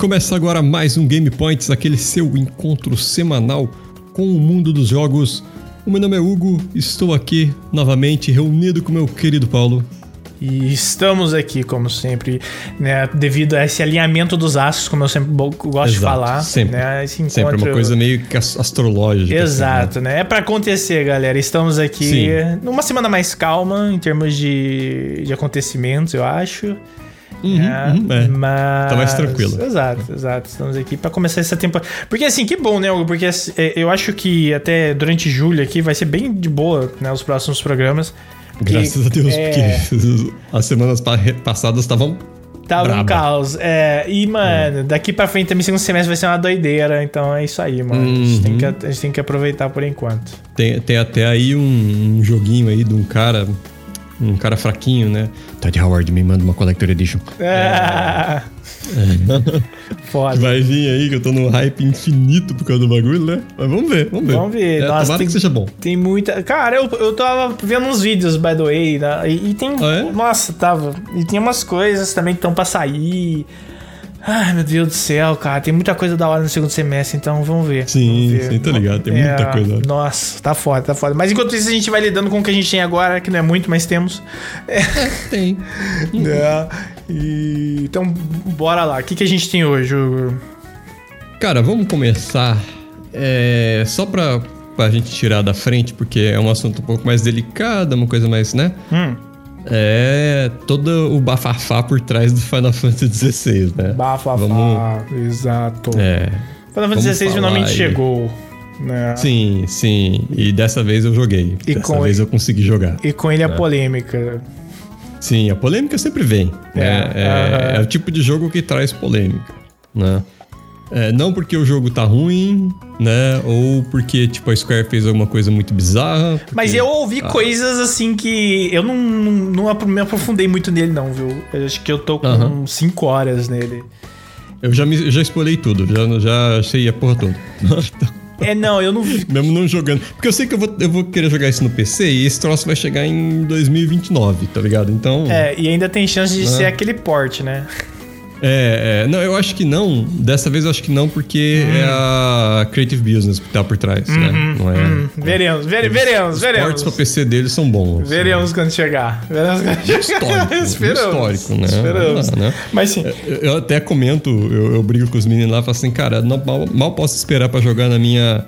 começa agora mais um Game Points, aquele seu encontro semanal com o mundo dos jogos. O meu nome é Hugo, estou aqui novamente reunido com meu querido Paulo. E estamos aqui, como sempre, né, devido a esse alinhamento dos astros, como eu sempre gosto Exato, de falar. sempre. Né, esse encontro... Sempre uma coisa meio que as- astrológica. assim, Exato, né? É pra acontecer, galera. Estamos aqui Sim. numa semana mais calma em termos de, de acontecimentos, eu acho. Uhum, né? uhum, é. Mas... Tá mais tranquilo. Exato, exato. Estamos aqui pra começar essa temporada. Porque assim, que bom, né, Hugo? Porque assim, é, eu acho que até durante julho aqui vai ser bem de boa, né? Os próximos programas. Porque, Graças a Deus, é, porque as semanas pa- passadas estavam. Tava um Braba. caos. É, e, mano, daqui pra frente também, segundo semestre vai ser uma doideira. Então é isso aí, mano. A, gente tem que, Uhum. a gente tem que aproveitar por enquanto. Tem, tem até aí um, um joguinho aí de um cara. Um cara fraquinho, né? Todd Howard me manda uma Collector Edition. Ah, foda. Vai vir aí que eu tô num hype infinito por causa do bagulho, né? Mas vamos ver, vamos ver. Vamos ver. É, Nossa, tomara tem- que seja bom. Tem muita. Cara, eu, eu tava vendo uns vídeos, by the way, né? e, e tem. Ah, é? Nossa, tava. E tem umas coisas também que estão pra sair. Ai, meu Deus do céu, cara. Tem muita coisa da hora no segundo semestre, então vamos ver. Sim, vamos ver. sim, tô ligado, tem muita coisa. Nossa, tá foda, tá foda. Mas enquanto isso, a gente vai lidando com o que a gente tem agora, que não é muito, mas temos. Tem. É, e... Então, bora lá. O que, que a gente tem hoje? Hugo? Cara, vamos começar. É, só pra, pra gente tirar da frente, porque é um assunto um pouco mais delicado, uma coisa mais, né? Hum, É todo o bafafá por trás do Final Fantasy XVI, né? bafafá. Vamos- Exato. É. Final Fantasy XVI finalmente aí. chegou. Né? Sim, sim. E dessa vez eu joguei. E dessa vez eu consegui jogar. E com ele a polêmica. Sim, a polêmica sempre vem. É, É, é, aham. é o tipo de jogo que traz polêmica, né? É, não porque o jogo tá ruim, né? Ou porque, tipo, a Square fez alguma coisa muito bizarra. porque- Mas eu ouvi Ah. coisas assim que eu não, não, não me aprofundei muito nele, não, viu? Eu acho que eu tô com Aham. 5 horas nele. Eu já, me, já spoilei tudo, já, já sei a porra toda. É, não, eu não vi. Mesmo não jogando. Porque eu sei que eu vou, eu vou querer jogar isso no PC e esse troço vai chegar em 2029, tá ligado? Então. É, e ainda tem chance de Ah. ser aquele porte, né? É, é, não, eu acho que não. Dessa vez eu acho que não, porque é a Creative Business que tá por trás, né? Não é. Hum, veremos, vere- veremos, Os veremos. pra PC deles são bons. Veremos quando chegar. Veremos quando chegar. Histórico. Esperamos. Histórico, né? Esperamos. Ah, né? Mas sim. Eu, eu até comento, eu, eu brigo com os meninos lá e falo assim, cara, não, mal, mal posso esperar pra jogar na minha.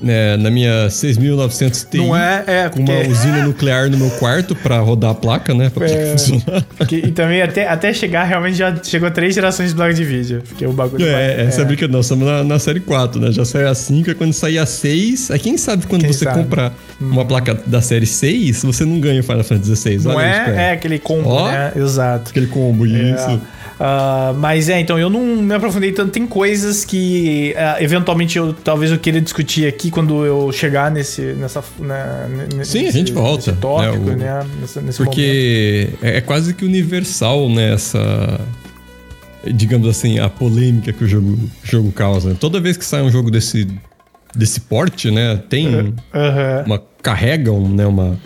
Né, na minha 6900 Ti. Não é? É, Com uma porque- usina nuclear no meu quarto pra rodar a placa, né? Pra É. funcionar. Que- e também até, até chegar, realmente já chegou três gerações de placa de vídeo. Porque o bagulho. É, essa é. brincadeira. Nós estamos na, na série 4, né? Já saiu a 5, é quando sair a 6. Aí quem sabe quando Quem você sabe? comprar uma placa da série 6, você não ganha o Final Fantasy XVI. Não é? É aquele combo, Ó. né? Exato. Aquele combo, isso. Ah, mas é, então eu não me aprofundei tanto. Tem coisas que ah, eventualmente eu talvez eu queira discutir aqui quando eu chegar nesse, nessa, na, nesse, Sim, a gente volta, tópico, né, o- né? Nesse, nesse momento. Porque é, é quase que universal, né? Essa. Digamos assim, a polêmica que o jogo, jogo causa. Toda vez que sai um jogo desse, desse porte, né? Tem. Aham. uma, carregam né, uma,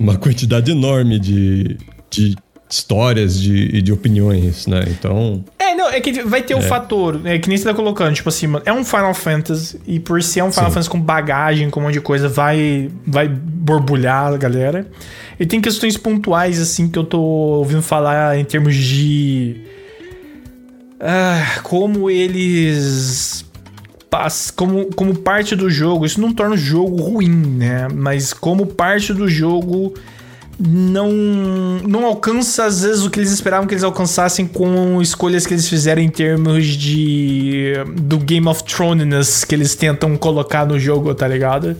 uma quantidade enorme de, de histórias de, de opiniões, né? Então. É, não, é que vai ter o fator, é que nem você tá colocando, tipo assim, mano, é um Final Fantasy, e por ser um Final Sim. Fantasy com bagagem, com um monte de coisa, vai, vai borbulhar a galera. E tem questões pontuais, assim, que eu tô ouvindo falar em termos de. Ah, como eles. Como, como parte do jogo, isso não torna o jogo ruim, né? Mas como parte do jogo não não alcança às vezes o que eles esperavam que eles alcançassem com escolhas que eles fizeram em termos de do Game of Thrones que eles tentam colocar no jogo, tá ligado?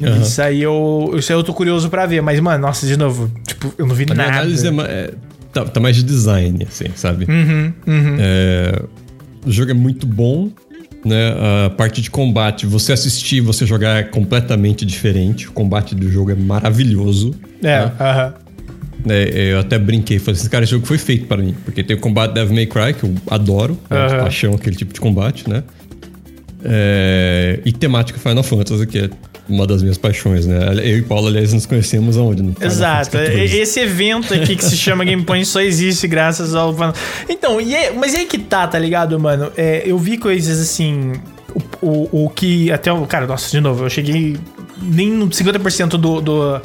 Aham. Isso aí eu isso aí eu tô curioso pra ver, mas mano, nossa, de novo, tipo, eu não vi A minha nada. análise é, é- tá, tá mais de design, assim, sabe? Uhum, uhum. É, o jogo é muito bom, né? A parte de combate, você assistir, você jogar é completamente diferente. O combate do jogo é maravilhoso. É, né? aham. É, eu até brinquei, falei assim, cara, esse jogo foi feito para mim. Porque tem o combate Devil May Cry, que eu adoro, né, de Aham. paixão aquele tipo de combate, né? É, e temática Final Fantasy, que é uma das minhas paixões, né? Eu e Paulo, aliás, nos conhecemos aonde? No Exato. Esse evento aqui que se chama Game Point só existe graças ao. Então, e é- mas e aí que tá, tá ligado, mano? É, eu vi coisas assim. O, o, o que até o. Cara, nossa, de novo, eu cheguei nem no 50% do, do,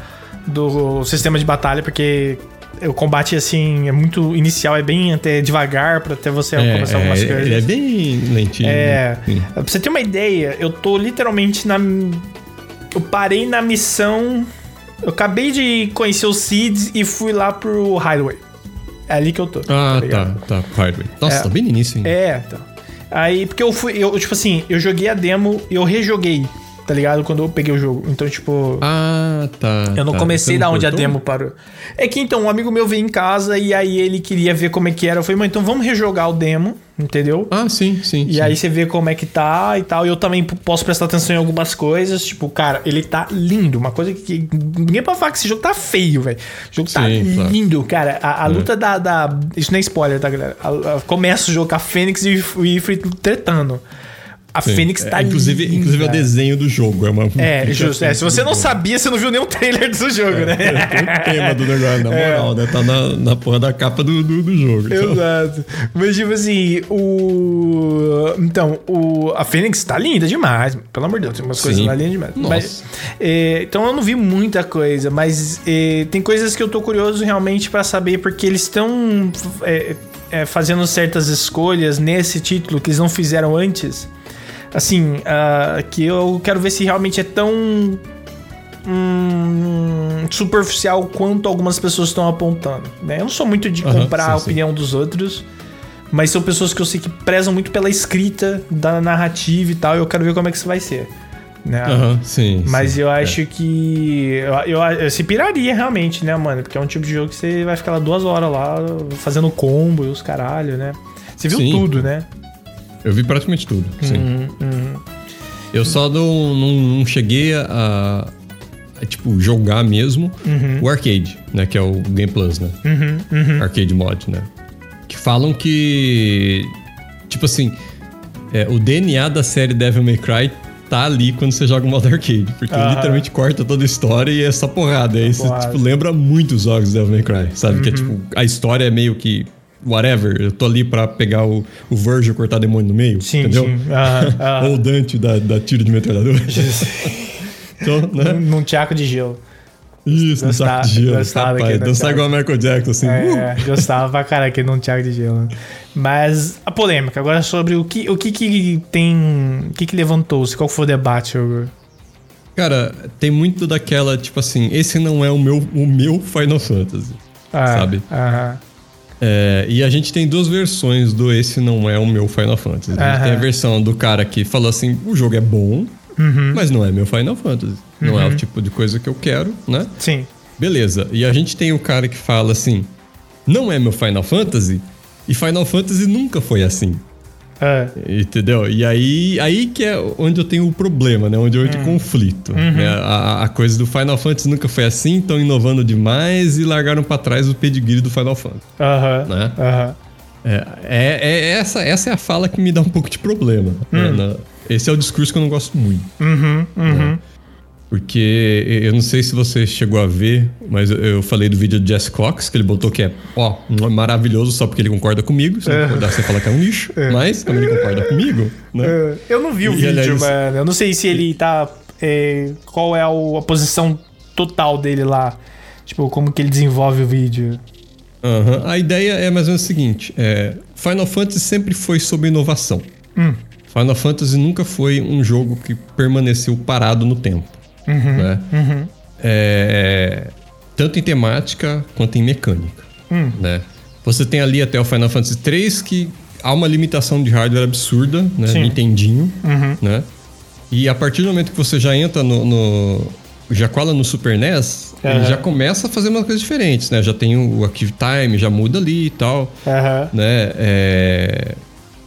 do sistema de batalha, porque o combate, assim, é muito inicial, é bem até devagar pra até você É, começar algumas é, coisas. ele é bem lentinho. É. né? Pra você ter uma ideia, eu tô literalmente na. Eu parei na missão. Eu acabei de conhecer os Seeds e fui lá pro Highway. É ali que eu tô. Ah, ligado? tá, tá. Hardware. Nossa, É. tá bem no início ainda. É, então. Aí, porque eu fui. Eu, tipo assim, eu joguei a demo e eu rejoguei, tá ligado? Quando eu peguei o jogo. Então, tipo. Ah, tá. Eu não tá. comecei Você da onde a demo parou. É que então, um amigo meu veio em casa e aí ele queria ver como é que era. Eu falei, mano, então vamos rejogar o demo, entendeu? Ah, sim, sim. E sim. aí você vê como é que tá e tal. E eu também posso prestar atenção em algumas coisas. Tipo, cara, ele tá lindo. Uma coisa que. Ninguém pode falar que esse jogo tá feio, velho. O jogo tá Sim, claro. lindo, cara. A, a luta da, da- Isso não é spoiler, tá, galera? A- a- começa o jogo com a Fênix e o Ifrit tretando. A Sim. Fênix tá É, inclusive, linda. inclusive é o desenho do jogo. É, uma É, justo. É, se você não sabia, você não viu nenhum trailer do jogo, né? o tema do negócio, na É. moral, né? Tá na, na porra da capa do, do, do jogo. então. Exato. Mas, tipo assim, o. Então, o... a Fênix tá linda demais. Pelo amor de Deus, tem umas coisas Sim. lá lindas demais. Nossa. Mas, é, então, eu não vi muita coisa, mas é, tem coisas que eu tô curioso realmente pra saber, porque eles estão é, é, fazendo certas escolhas nesse título que eles não fizeram antes. Assim, ah, que eu quero ver se realmente é tão hum, superficial quanto algumas pessoas estão apontando. Né? Eu não sou muito de comprar a sim, sim. opinião dos outros, mas são pessoas que eu sei que prezam muito pela escrita da narrativa e tal. E eu quero ver como é que isso vai ser. Né? Aham, sim. Mas sim. eu É. acho que. Eu, eu, eu se piraria realmente, né, mano? Porque é um tipo de jogo que você vai ficar lá duas horas lá fazendo combo e os caralho, né? Você viu Sim. tudo, né? Eu vi praticamente tudo, sim. Uhum, uhum. Eu só não, não, não cheguei a, a, tipo, jogar mesmo o arcade, né? Que é o Game Plus, né? Uhum, uhum. Arcade mod, né? Que falam que... Tipo assim, é, o DNA da série Devil May Cry tá ali quando você joga o modo arcade. Porque literalmente corta toda a história e é só porrada. Aí você, tipo, lembra muito os jogos Devil May Cry, sabe? Que é tipo, a história é meio que... Whatever, eu tô ali pra pegar o, o Virgil e cortar demônio no meio, Sim, entendeu? sim. Aham, aham. Ou o Dante da, da tiro de metralhadora. então, né? Num tiaco de gelo. Isso, no Gostava- saco de gelo. gostava Rapaz, dançar igual a Michael Jackson, assim. uh, É, gostava pra caralho que não Thiago de gelo. Mas a polêmica, agora sobre o que o que, que tem. O que, que levantou-se? Qual foi o debate, Hugo? Cara, tem muito daquela, tipo assim, esse não é o meu, o meu Final Fantasy. Ah, Sabe? Aham. É, e a gente tem duas versões do esse não é o meu Final Fantasy. A gente Aham. tem a versão do cara que falou assim, o jogo é bom, Uhum. mas não é meu Final Fantasy. Não é o tipo de coisa que eu quero, né? Sim. Beleza. E a gente tem o cara que fala assim, não é meu Final Fantasy, e Final Fantasy nunca foi assim. Ah, Entendeu? E aí, aí que é onde eu tenho o problema, né? Onde eu tenho conflito. né? A, a coisa do Final Fantasy nunca foi assim, estão inovando demais e largaram pra trás o pedigree do Final Fantasy. Aham. Né? Aham. É, é- é- essa, essa é a fala que me dá um pouco de problema. né? Na- esse é o discurso que eu não gosto muito. Uhum. Uhum. Porque eu não sei se você chegou a ver, mas eu- falei do vídeo do Jess Cox, que ele botou que é, ó, um maravilhoso só porque ele concorda comigo. Se não concordar, você fala que é um lixo. Mas, como ele concorda comigo, né? Ah, Eu não vi o E, vídeo, aliás, mano. Eu não sei se ele tá. é, qual é a, a posição total dele lá. Tipo, como que ele desenvolve o vídeo. Aham. A ideia é mais ou menos o seguinte: é, Final Fantasy sempre foi sobre inovação. Hum. Final Fantasy nunca foi um jogo que permaneceu parado no tempo. Uhum. né? É, tanto em temática quanto em mecânica. Hum. Né? Você tem ali até o Final Fantasy 3 que há uma limitação de hardware absurda, né? Sim. Nintendinho, Uhum. né? E a partir do momento que você já entra no. no já cola no Super NES, ele Aham. já começa a fazer umas coisas diferentes, né? Já tem o Active Time, já muda ali e tal, Aham. né? É,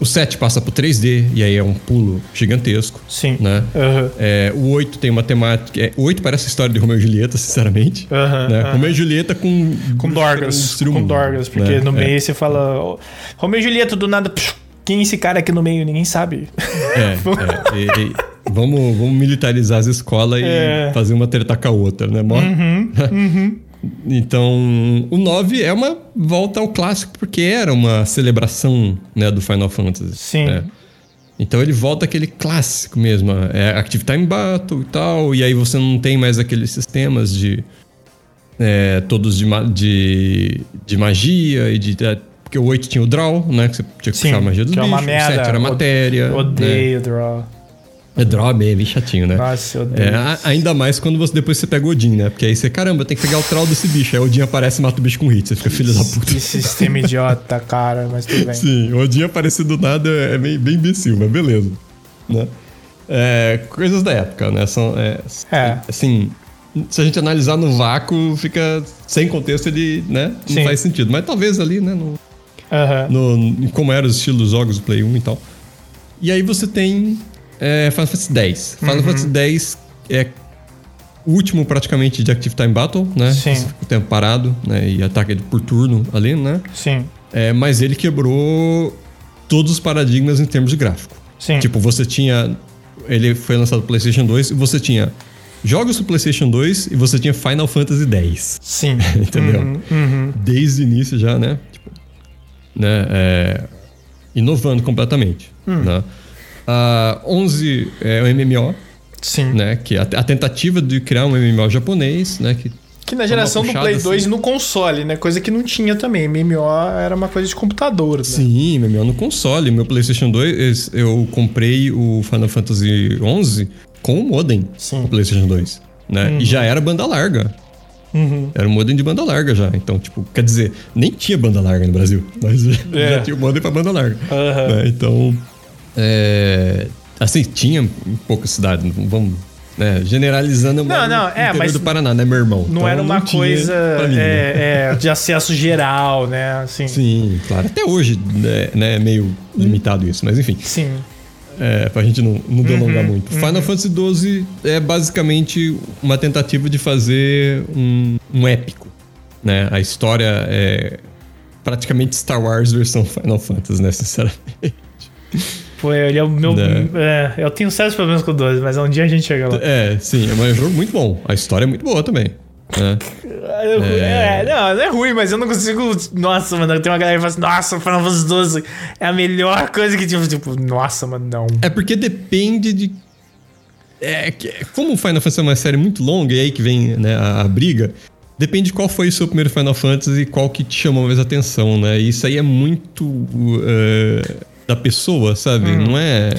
O 7 passa pro 3D, e aí é um pulo gigantesco, Sim. né? Aham. É, o 8 tem uma temática... É, o 8 parece a história de Romeu e Julieta, sinceramente. Aham, né? aham. Romeu e Julieta com... Com Dorgas. Com Dorgas. Porque né? no É. meio você fala. "Ô, Romeu e Julieta do nada. psh, Quem é esse cara aqui no meio? Ninguém sabe. É, é, e- e vamos, vamos militarizar as escolas É. e fazer uma treta com a outra, né? Mó- então, o 9 é uma volta ao clássico, porque era uma celebração né, do Final Fantasy. Sim. né? Então ele volta aquele clássico mesmo. É Active Time Battle e tal. E aí você não tem mais aqueles sistemas de. é, todos de, de, de magia e de. é, porque o 8 tinha o draw, né? Que você tinha que Sim, puxar a magia dos que é uma merda. O 7 era matéria. Eu né? odeio draw. É draw é bem, chatinho, né? Nossa, eu odeio. É, ainda mais quando você depois você pega o Odin, né? Porque aí você, caramba, tem que pegar o troll desse bicho. Aí o Odin aparece e mata o bicho com hit. Você fica filho da puta. Que sistema idiota, cara, mas tudo bem. Sim, o Odin aparecer do nada é bem, bem imbecil, mas beleza. Né? É, coisas da época, né? São, é, É. Assim, se a gente analisar no vácuo, fica sem contexto, ele né, não Sim. faz sentido. Mas talvez ali, né? No, Aham. no, em como eram os estilos dos jogos do Play 1 e tal. E aí você tem é, Final Fantasy X. Final Uhum. Fantasy X é o último praticamente de Active Time Battle, né? Sim. Você fica o tempo parado, né? E ataca por turno ali, né? Sim. É, mas ele quebrou todos os paradigmas em termos de gráfico. Sim. Tipo, você tinha. Ele foi lançado no PlayStation 2 e você tinha jogos do PlayStation 2 e você tinha Final Fantasy X. Sim. Entendeu? Uhum, uhum. Desde o início já, né? Tipo, né? é, inovando completamente. Hum. Né? A 11 é o MMO, Sim. né? Que é a, a tentativa de criar um MMO japonês, né? Que Que na geração do Play 2 assim. no console, né? Coisa que não tinha também. MMO era uma coisa de computador. Né? Sim, MMO no console. Meu PlayStation 2, eu comprei o Final Fantasy 11 com o modem Sim. no PlayStation 2. Né? E já era banda larga. Uhum. Era um modem de banda larga já. Então, tipo, quer dizer, nem tinha banda larga no Brasil, mas É. já tinha o modem pra banda larga. Aham. né? Então, é, assim, tinha em cidades. não Vamos. né, generalizando, Não, não, é, mas do Paraná, né, meu irmão? Não Então, era uma tinha coisa mim, né? é, é, de acesso geral, né? Assim. Sim, claro. Até hoje né, né, é meio limitado isso, mas enfim. Sim. É, pra gente não, não delongar Uhum, muito. Final Fantasy XII é basicamente uma tentativa de fazer um, um épico. Né? A história é praticamente Star Wars versão Final Fantasy, né? Sinceramente. Foi, ele é o meu. Né? é, eu tenho sérios problemas com o 12, mas um dia a gente chega lá. É, sim, é um jogo muito bom. A história é muito boa também. Né? É, não, não é ruim, mas eu não consigo. Nossa, mano, tem uma galera que fala assim: Nossa, Final Fantasy 12 é a melhor coisa que tinha. Tipo, nossa, mano, não. É porque depende de. É, como o Final Fantasy é uma série muito longa, e aí que vem né, a, a briga, depende de qual foi o seu primeiro Final Fantasy e qual que te chamou mais atenção, né? E isso aí é muito é, da pessoa, sabe? Não é.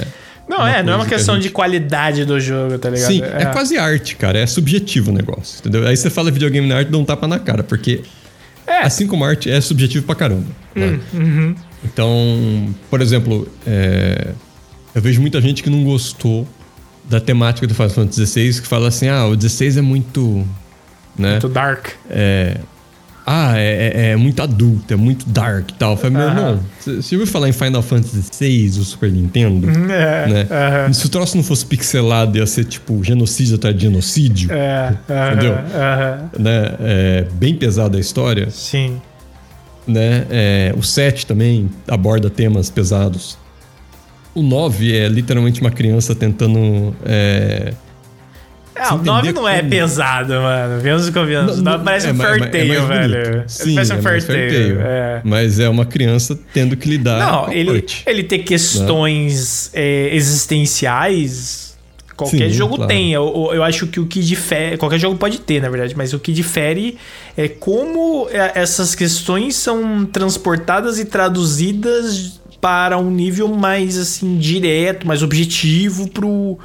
Não, é, não é uma coisa que questão gente- de qualidade do jogo, tá ligado? Sim, é. quase arte, cara. É subjetivo o negócio, entendeu? Aí você fala videogame na arte, dá um tapa na cara, porque É. assim como arte é subjetivo pra caramba. né? uhum. Então, por exemplo, é, eu vejo muita gente que não gostou da temática do Final Fantasy XVI, que fala assim, ah, o 16 é muito... Né? Muito dark. É, ah, é, é- é muito adulto, é muito dark e tal. Eu falei, meu irmão, você você ouviu falar em Final Fantasy VI, o Super Nintendo? É, Né? aham. Se o troço não fosse pixelado, ia ser tipo genocídio atrás de genocídio. É, aham, Entendeu? aham. Né? É, bem pesada a história. Sim. né? É, o 7 também aborda temas pesados. O 9 é literalmente uma criança tentando. É, Você o 9 entender não é como- pesado, mano. Vemos e convenhamos. O Não, 9 parece é um ma- é é velho. Sim, parece um é farteio. É. Mas é uma criança tendo que lidar Não, com ele, morte. ele ter questões é, existenciais. Qualquer Sim, jogo claro. tem. Eu, eu acho que o que difere. Qualquer jogo pode ter, na verdade, mas o que difere é como é, essas questões são transportadas e traduzidas para um nível mais assim, direto, mais objetivo pro,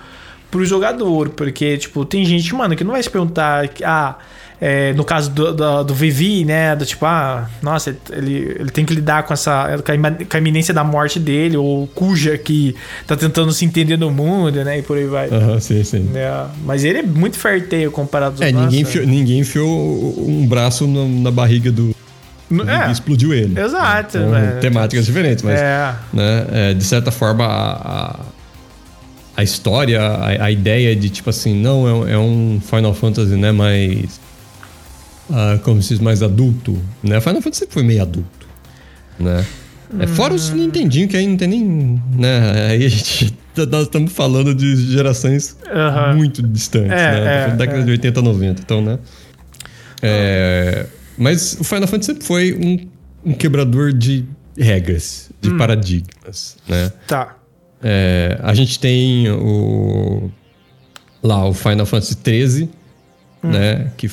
pro jogador. Porque, tipo, tem gente, mano, que não vai se perguntar. Ah, é, no caso do, do, do Vivi, né? Do tipo, ah, nossa, ele, ele tem que lidar com essa. com a com iminência da morte dele, ou cuja que tá tentando se entender no mundo, né? E por aí vai. Aham, sim, sim. É, mas ele é muito ferteio comparado É, ninguém enfiou, ninguém enfiou um braço no- na barriga do. É, explodiu ele. exato. Então, né? temáticas diferentes, mas. É, né? É, de certa forma, a, a, história, a, a ideia de tipo assim, não, é, um- é um Final Fantasy, né? Mais. ah, como se diz, mais adulto, né? Final Fantasy sempre foi meio adulto, né? É, fora os Nintendinho, que aí não tem nem. Né? Aí a gente. Nós estamos falando de gerações Aham. muito distantes, É, né? é, Década é. de 80, 90, então, né? É, mas o Final Fantasy sempre foi um, um quebrador de regras, Hum. de paradigmas, né? Tá. É, a gente tem o lá o Final Fantasy XIII, Hum. né? Que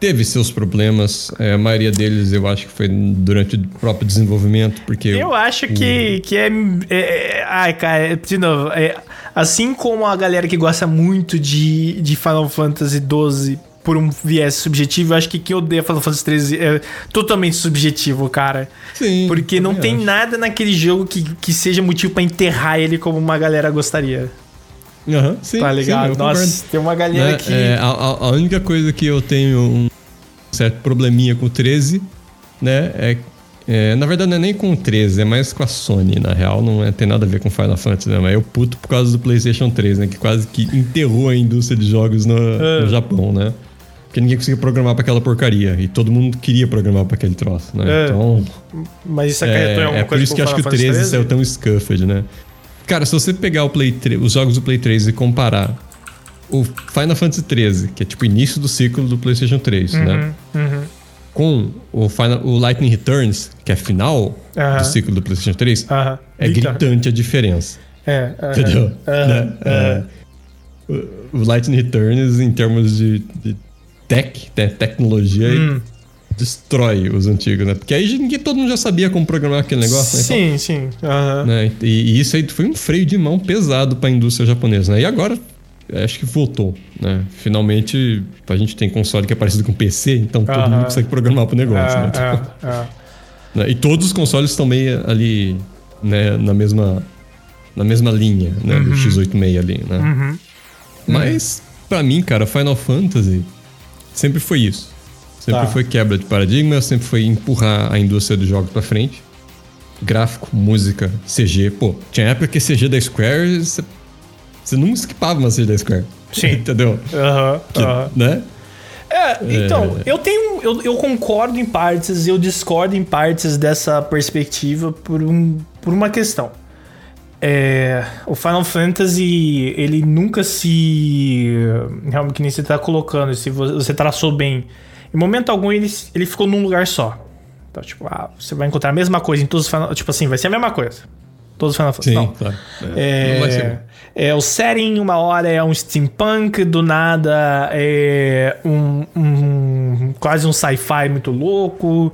teve seus problemas. É, a maioria deles eu acho que foi durante o próprio desenvolvimento, porque Eu acho que, que é, é- é- Ai, cara, de novo. é- assim como a galera que gosta muito de, de Final Fantasy XII por um viés subjetivo, eu acho que quem odeia Final Fantasy XIII é totalmente subjetivo, cara. Sim, Porque não tem acho. nada naquele jogo que, que seja motivo pra enterrar ele como uma galera gostaria. Aham, sim, tá sim, ligado? eu Nossa, concordo. tem uma galera Né, que. é, a, a- a única coisa que eu tenho um certo probleminha com o 13, né? É, é, na verdade, não é nem com o 13, é mais com a Sony, na real. Não é, tem nada a ver com Final Fantasy, né? Mas eu puto por causa do PlayStation 3, né? Que quase que enterrou a indústria de jogos no, É. no Japão, né? Porque ninguém conseguia programar pra aquela porcaria. E todo mundo queria programar pra aquele troço, né? É. Então. Mas isso acarretou em É, alguma é por coisa isso pro que eu acho que o Final 13 Fantasy saiu tão scuffed, né? Cara, se você pegar o Play 3, os jogos do Play 3 e comparar o Final Fantasy 13, que é tipo o início do ciclo do PlayStation 3, né? Uhum. Com o, Final, o Lightning Returns, que é final Aham. do ciclo do PlayStation 3, Aham. é gritante a diferença. É, aham. Entendeu? Né? É, o, o Lightning Returns, em termos de, de tech, né? tecnologia, Hum. destrói os antigos, né? Porque aí ninguém, todo mundo já sabia como programar aquele negócio, né? Então, Sim, sim. Aham. né? E, e isso aí foi um freio de mão pesado para a indústria japonesa, né? E agora acho que voltou, né? Finalmente a gente tem console que é parecido com PC, então todo mundo consegue programar pro negócio, né? É, é, é. Né? E todos os consoles estão meio ali, né, na mesma na mesma linha, né, do x86 ali, né? Uhum. Mas pra mim, cara, Final Fantasy sempre foi isso. Sempre Tá. foi quebra de paradigma, sempre foi empurrar a indústria dos jogos pra frente. Gráfico, música, CG. Pô, tinha época que CG da Square, você, não esquipava uma CG da Square. Sim. Entendeu? Aham, Que, aham. Né? É, então, eu tenho. Eu, eu concordo em partes e eu discordo em partes dessa perspectiva por, um, por uma questão. É, o Final Fantasy, ele nunca se. Realmente, que nem você tá colocando, se vo- você traçou bem. Em momento algum, ele, ele ficou num lugar só. Então, tipo, ah, você vai encontrar a mesma coisa em todos os Final Tipo assim, vai ser a mesma coisa. Todos os Final Fantasy. Sim, claro. Bom. É, é o setting, uma hora é um steampunk, do nada é um, um- quase um sci-fi muito louco,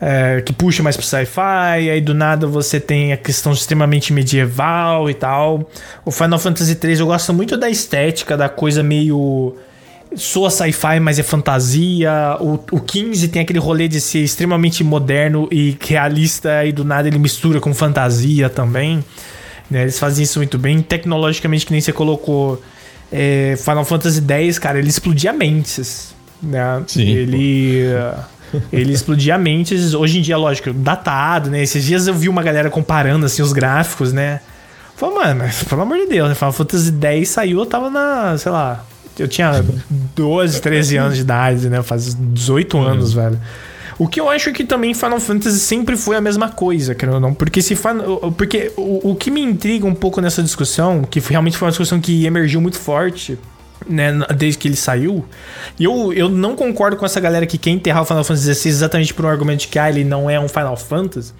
é, que puxa mais pro sci-fi, aí do nada você tem a questão extremamente medieval e tal. O Final Fantasy III eu gosto muito da estética, da coisa meio soa sci-fi, mas é fantasia. O, o 15 tem aquele rolê de ser extremamente moderno e realista, e do nada ele mistura com fantasia também. né? Eles fazem isso muito bem. Tecnologicamente, que nem você colocou, é, Final Fantasy X, cara, ele explodia mentes. Né? Sim, Ele. Ele explodia mentes, hoje em dia, lógico, datado, né? Esses dias eu vi uma galera comparando assim os gráficos, né? Falei, mano, pelo amor de Deus, né? Final Fantasy X saiu, eu tava na, sei lá, eu tinha 12, 13 anos de idade, né? Faz 18 anos, velho. O que eu acho que também Final Fantasy sempre foi a mesma coisa, querendo ou não. Porque se Final- Porque o, o que me intriga um pouco nessa discussão, que realmente foi uma discussão que emergiu muito forte, né, desde que ele saiu. E eu, eu não concordo com essa galera que quer enterrar o Final Fantasy XVI exatamente por um argumento de que ah, ele não é um Final Fantasy.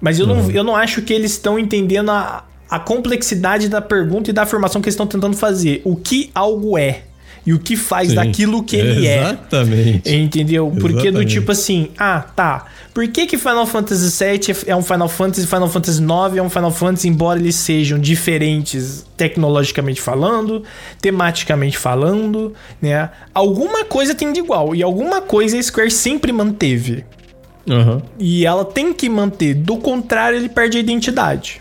Mas eu, não, eu não acho que eles estão entendendo a, a complexidade da pergunta e da afirmação que eles estão tentando fazer. O que algo é e o que faz Sim. daquilo que ele é. Exatamente. Entendeu? Porque do Exatamente. tipo assim, ah, tá. Por que, que Final Fantasy VII é um Final Fantasy, Final Fantasy IX é um Final Fantasy, embora eles sejam diferentes tecnologicamente falando, tematicamente falando, né? Alguma coisa tem de igual e alguma coisa a Square sempre manteve. Aham. E ela tem que manter, do contrário, ele perde a identidade.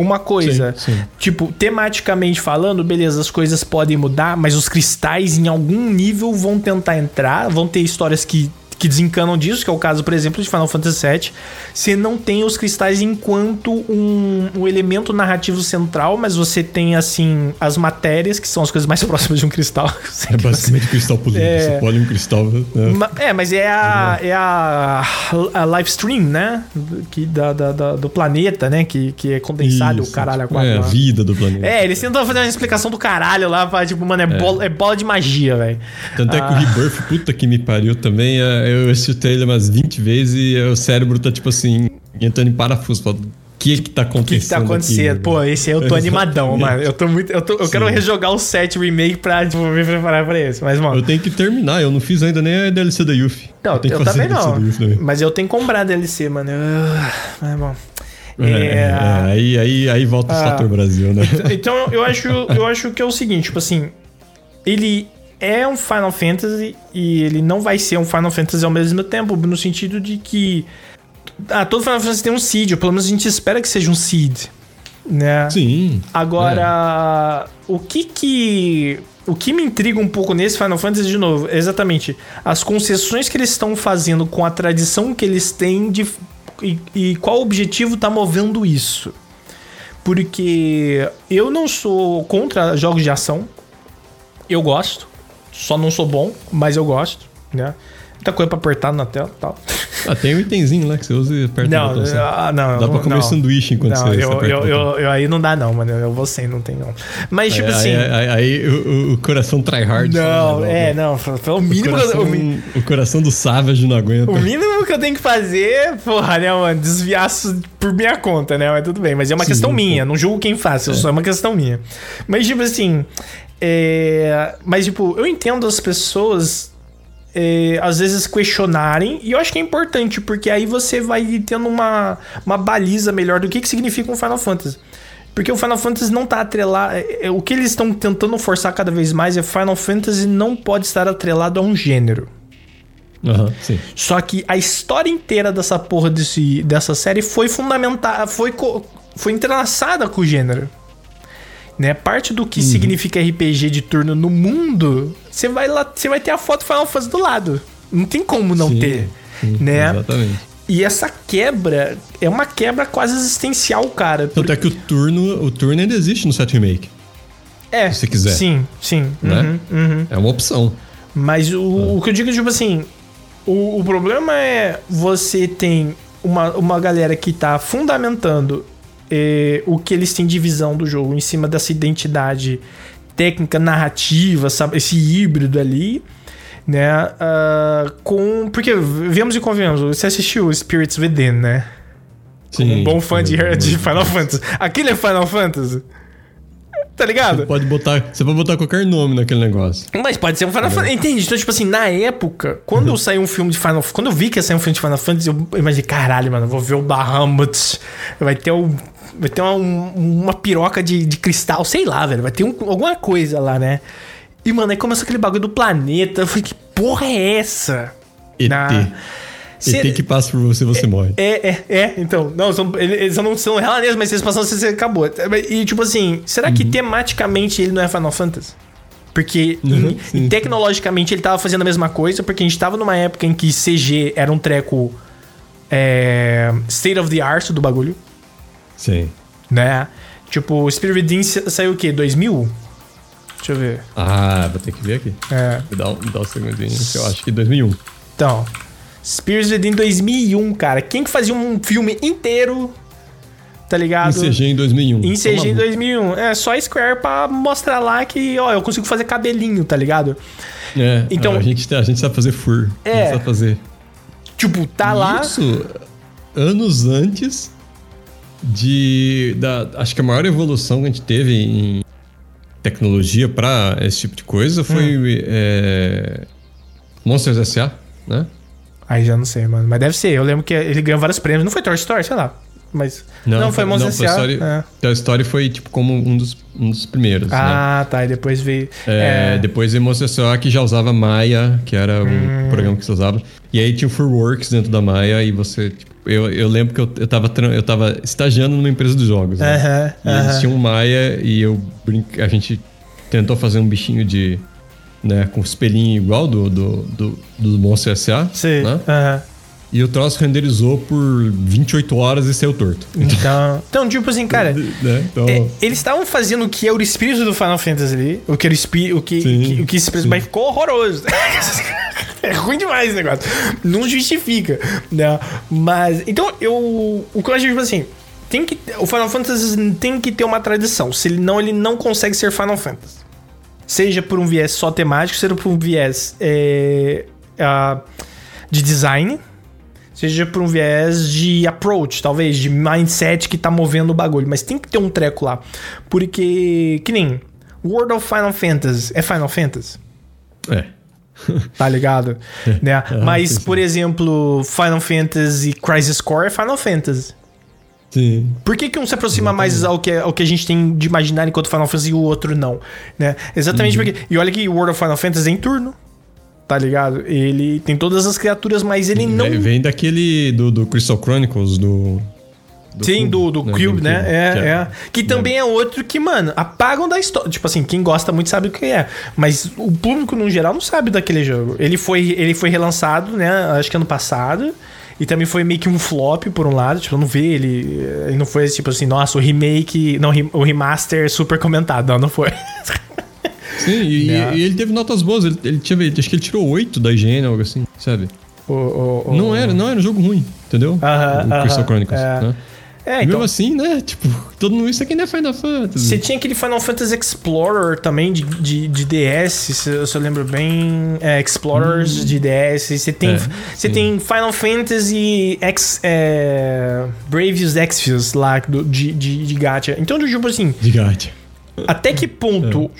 Uma coisa, Sim, sim. tipo, tematicamente falando, beleza, as coisas podem mudar, mas os cristais em algum nível vão tentar entrar, vão ter histórias que, que desencanam disso, que é o caso, por exemplo, de Final Fantasy VII. Você não tem os cristais enquanto um, um elemento narrativo central, mas você tem, assim, as matérias, que são as coisas mais próximas de um cristal. É basicamente cristal polido. É... Você pode um cristal. Né? É, mas é a, é a, a live stream, né? Que, da, da, da, do planeta, né? Que, que é condensado, Isso, o caralho. Tipo, é, a vida do planeta. É, eles tentam fazer uma explicação do caralho lá, pra, tipo, mano, é, é. Bola, é bola de magia, velho. Tanto ah. é que o ah. Rebirth, puta que me pariu também. É, eu assisti ele umas 20 vezes e o cérebro tá, tipo assim, entrando em parafuso. Falando, o que que tá acontecendo? O que, que tá acontecendo? Aqui, Pô, esse aí eu tô animadão, mano. Eu tô muito. Eu, tô, eu quero rejogar o 7 remake pra tipo, me preparar pra esse. Mas, mano. Eu tenho que terminar, eu não fiz ainda nem a DLC da Yuffie. Não, eu, eu também não. Mas eu tenho que comprar a DLC, mano. Mas, bom. É, é, é, aí, aí, aí volta ah, o fator Brasil, né? Então, então eu acho, eu acho que é o seguinte, tipo assim, ele é um Final Fantasy e ele não vai ser um Final Fantasy ao mesmo tempo, no sentido de que ah, todo Final Fantasy tem um seed, ou pelo menos a gente espera que seja um seed, né? Sim. Agora, é. o que que o que me intriga um pouco nesse Final Fantasy de novo, é exatamente as concessões que eles estão fazendo com a tradição que eles têm de e, e qual objetivo tá movendo isso. Porque eu não sou contra jogos de ação. Eu gosto. Só não sou bom, mas eu gosto, né? Muita coisa pra apertar na tela e tal. Ah, tem um itemzinho lá que você usa e aperta não, o botão. Ah, não, dá pra comer não. sanduíche enquanto não, você, eu, você eu, eu, eu, Aí não dá não, mano. Eu vou sem, não tem não. Mas, tipo aí, assim... Aí, aí, aí o, o, coração try hard. Não, é, não. Pelo mínimo... O coração, eu, o coração do Savage não aguenta. O mínimo que eu tenho que fazer, porra, né, mano? Desviar por minha conta, né? Mas tudo bem. Mas é uma Sim, questão minha. Não julgo quem faz. É. Só é uma questão minha. Mas, tipo assim... É... Mas, tipo, eu entendo as pessoas é, às vezes questionarem, e eu acho que é importante, porque aí você vai tendo uma, uma baliza melhor do que, que significa um Final Fantasy. Porque o Final Fantasy não tá atrelado. É, é, o que eles estão tentando forçar cada vez mais é Final Fantasy não pode estar atrelado a um gênero. Uhum, sim. Só que a história inteira dessa porra desse, dessa série foi fundamentada, foi, foi entrelaçada com o gênero né? Parte do que uhum. significa RPG de turno no mundo, você vai lá, você vai ter a foto Final Fantasy do lado. Não tem como não sim, ter, sim, né? Exatamente. E essa quebra é uma quebra quase existencial, cara. Tanto porque... é que o turno, o turno ainda existe no set remake. É. Se você quiser. Sim, sim. Né? Uhum, uhum. É uma opção. Mas o, ah. o que eu digo, tipo assim, o, o problema é você tem uma, uma galera que tá fundamentando é, o que eles têm de visão do jogo em cima dessa identidade técnica, narrativa, sabe? Esse híbrido ali, né? Uh, com. Porque, vemos e convenhamos, você assistiu Spirits Within, né? Sim. Como um bom fã de, de Final Fantasy. Aquele é Final Fantasy? Tá ligado? Você pode botar, você pode botar qualquer nome naquele negócio. Mas pode ser um Final Fantasy. Entende? Então, tipo assim, na época, quando uhum. saiu um filme de Final Quando eu vi que ia sair um filme de Final Fantasy, eu imaginei, caralho, mano, vou ver o Bahamut. Vai ter o Vai ter uma, uma piroca de, de cristal, sei lá, velho. Vai ter um, alguma coisa lá, né? E, mano, aí começou aquele bagulho do planeta. Eu falei, que porra é essa? ET. Na... Cê... ET que passa por você, você é, morre. É, é, é. Então, não, são, eles não são realmente, mas se eles passam, você acabou. E, tipo assim, será uhum. que tematicamente ele não é Final Fantasy? Porque uhum, em, tecnologicamente ele tava fazendo a mesma coisa, porque a gente tava numa época em que CG era um treco é, state of the art do bagulho. Sim. Né? Tipo, o Spirit Within saiu o quê? 2000? Deixa eu ver. Ah, vou ter que ver aqui. É. Me dá, me dá um segundinho, eu acho que 2001. Então, Spirit Within 2001, cara. Quem que fazia um filme inteiro tá ligado? Em CG em 2001. Em CG em 2001. É só Square pra mostrar lá que, ó, eu consigo fazer cabelinho, tá ligado? É, então, a gente, a gente sabe fazer fur. É. A gente sabe fazer. Tipo, tá lá. Isso, anos antes de. Da, acho que a maior evolução que a gente teve em tecnologia para esse tipo de coisa foi hum. é, Monsters S.A., né? Aí já não sei, mano. Mas deve ser. Eu lembro que ele ganhou vários prêmios. Não foi Toy Story, sei lá. Mas. Não, não foi Monsters S.A. Toy Story, é. Toy Story foi tipo como um dos, um dos primeiros. Ah, né? tá. E depois veio. É, é... Depois veio Monsters S.A. que já usava Maya, que era hum. o programa que você usava. E aí tinha o Furworks dentro da Maya e você, tipo, eu, eu lembro que eu, eu, tava, eu tava estagiando numa empresa de jogos. Né? Uhum, e eles tinham um Maia e eu brinca, a gente tentou fazer um bichinho de, né? Com espelhinho igual do, do, do, do Monster S.A. Sim. Né? aham. E o troço renderizou por 28 horas e saiu torto. Então, então, tipo assim, cara, né? Então, é, eles estavam fazendo o que é o espírito do Final Fantasy ali, o que era o espírito, o que, Sim, que- o que se expressa, mas ficou horroroso. é ruim demais o negócio. Não justifica, né? Mas, então, eu, o que eu acho, tipo assim, tem que, o Final Fantasy tem que ter uma tradição, senão ele não consegue ser Final Fantasy. Seja por um viés só temático, seja por um viés é, ah, de design, seja por um viés de approach, talvez, de mindset que tá movendo o bagulho. Mas tem que ter um treco lá. Porque, que nem World of Final Fantasy é Final Fantasy, é. tá ligado? né? Mas, sim, sim. por exemplo, Final Fantasy Crisis Core é Final Fantasy. Sim. Por que, que um se aproxima mais ao que, ao que a gente tem de imaginar enquanto Final Fantasy e o outro não? Né? Exatamente Uhum. porque. E olha que World of Final Fantasy é em turno. Tá ligado? Ele tem todas as criaturas, mas ele não. Vem, vem daquele do, do Crystal Chronicles, do. do Sim, do, do Cube, né? É, que é. Que também é outro que, mano, apagam da história. Tipo assim, quem gosta muito sabe o que é. Mas o público, no geral, não sabe daquele jogo. Ele foi, ele foi relançado, né? Acho que ano passado. E também foi meio que um flop, por um lado. Tipo, eu não vi ele. Ele não foi tipo assim, nossa, o remake. Não, o remaster super comentado. Não, não foi. Sim, e, e ele teve notas boas. Ele, ele tinha, acho que ele tirou 8 da IGN, algo assim, sabe? O- o- o- Não era, não era um jogo ruim, entendeu? Aham, o Crystal aham, Chronicles. é. Né? É, então. Mesmo assim, né? Tipo, todo mundo. Isso aqui não é Final Fantasy. Você tinha aquele Final Fantasy Explorer também de, de, de DS, se eu, se eu lembro bem. É, Explorers de DS. Você tem, É, você sim. tem Final Fantasy X, é, Braves Exvius lá do, de, de, de gacha. Então, tipo assim, De gacha. até que ponto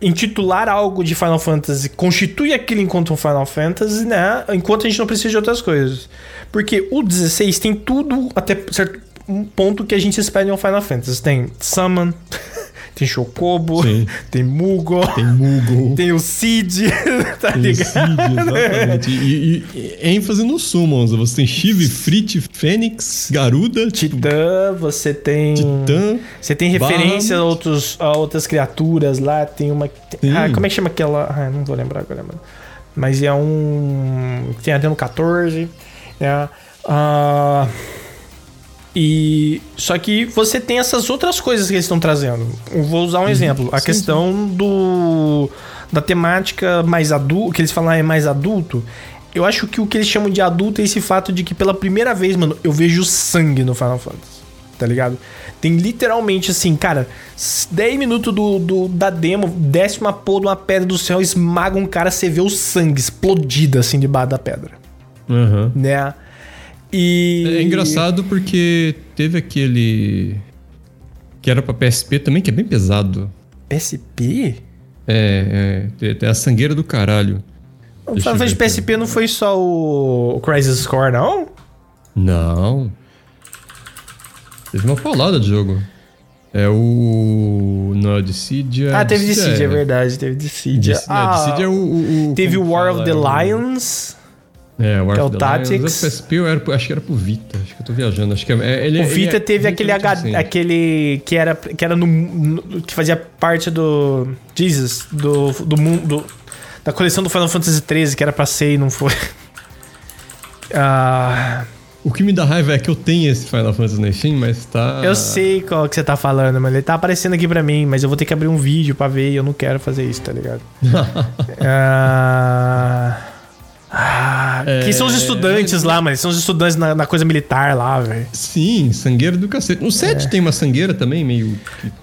intitular algo de Final Fantasy constitui aquilo enquanto um Final Fantasy, né? Enquanto a gente não precisa de outras coisas. Porque o 16 tem tudo até certo um ponto que a gente espera em um Final Fantasy. Tem Summon, tem Chocobo, Sim. tem Mugo, Tem Moogle. tem o Cid, tá Tem ligado? Cid, exatamente. E, e- e ênfase nos summons. Você tem Shiv, Frit, Fênix, Garuda, Titã, você tem. Titã. Você tem referência a, outros, a outras criaturas lá. Tem uma. Sim. Ah, como é que chama aquela. Ah, não vou lembrar agora, mano. Mas é um. Tem até no 14. Né? Ah, e. Só que você tem essas outras coisas que eles estão trazendo. Eu vou usar um exemplo. A Uhum. Sim, questão do. Da temática mais adulto. Que eles falam é mais adulto. Eu acho que o que eles chamam de adulto é esse fato de que pela primeira vez, mano, eu vejo sangue no Final Fantasy. Tá ligado? Tem literalmente assim, cara, 10 minutos do, do- da demo, desce uma porra de uma pedra do céu, esmaga um cara, você vê o sangue explodido assim debaixo da pedra, Aham. né? E. É engraçado porque teve aquele. Que era pra PSP também, que é bem pesado. PSP? É, é. Tem a sangueira do caralho. Aqui. PSP não foi só o, o Crisis Core, não? Não. Teve uma paulada de jogo. É o. Não, é o Dissidia. ah, teve Dissidia, é verdade, teve Dissidia. Dissidia, ah, Dissidia é o, o- o- teve War of the É Lions. É, o que é o. Tactics. O PSP eu era, acho que era pro Vita. Acho que eu tô viajando. Acho que é, é- ele, O ele Vita é teve aquele, relativamente H, aquele que era, que era no, no- que fazia parte do Jesus, do, do mundo da coleção do Final Fantasy 13 que era pra ser e não foi. Ah, O que me dá raiva é que eu tenho esse Final Fantasy na Steam, mas tá. eu sei qual que você tá falando, mas ele tá aparecendo aqui pra mim, mas eu vou ter que abrir um vídeo pra ver e eu não quero fazer isso, tá ligado? Ah, ah, que são os É, estudantes lá, mas são os estudantes na, na coisa militar lá, velho. Sim, sangueira do cacete. No 7 tem uma sangueira também, meio.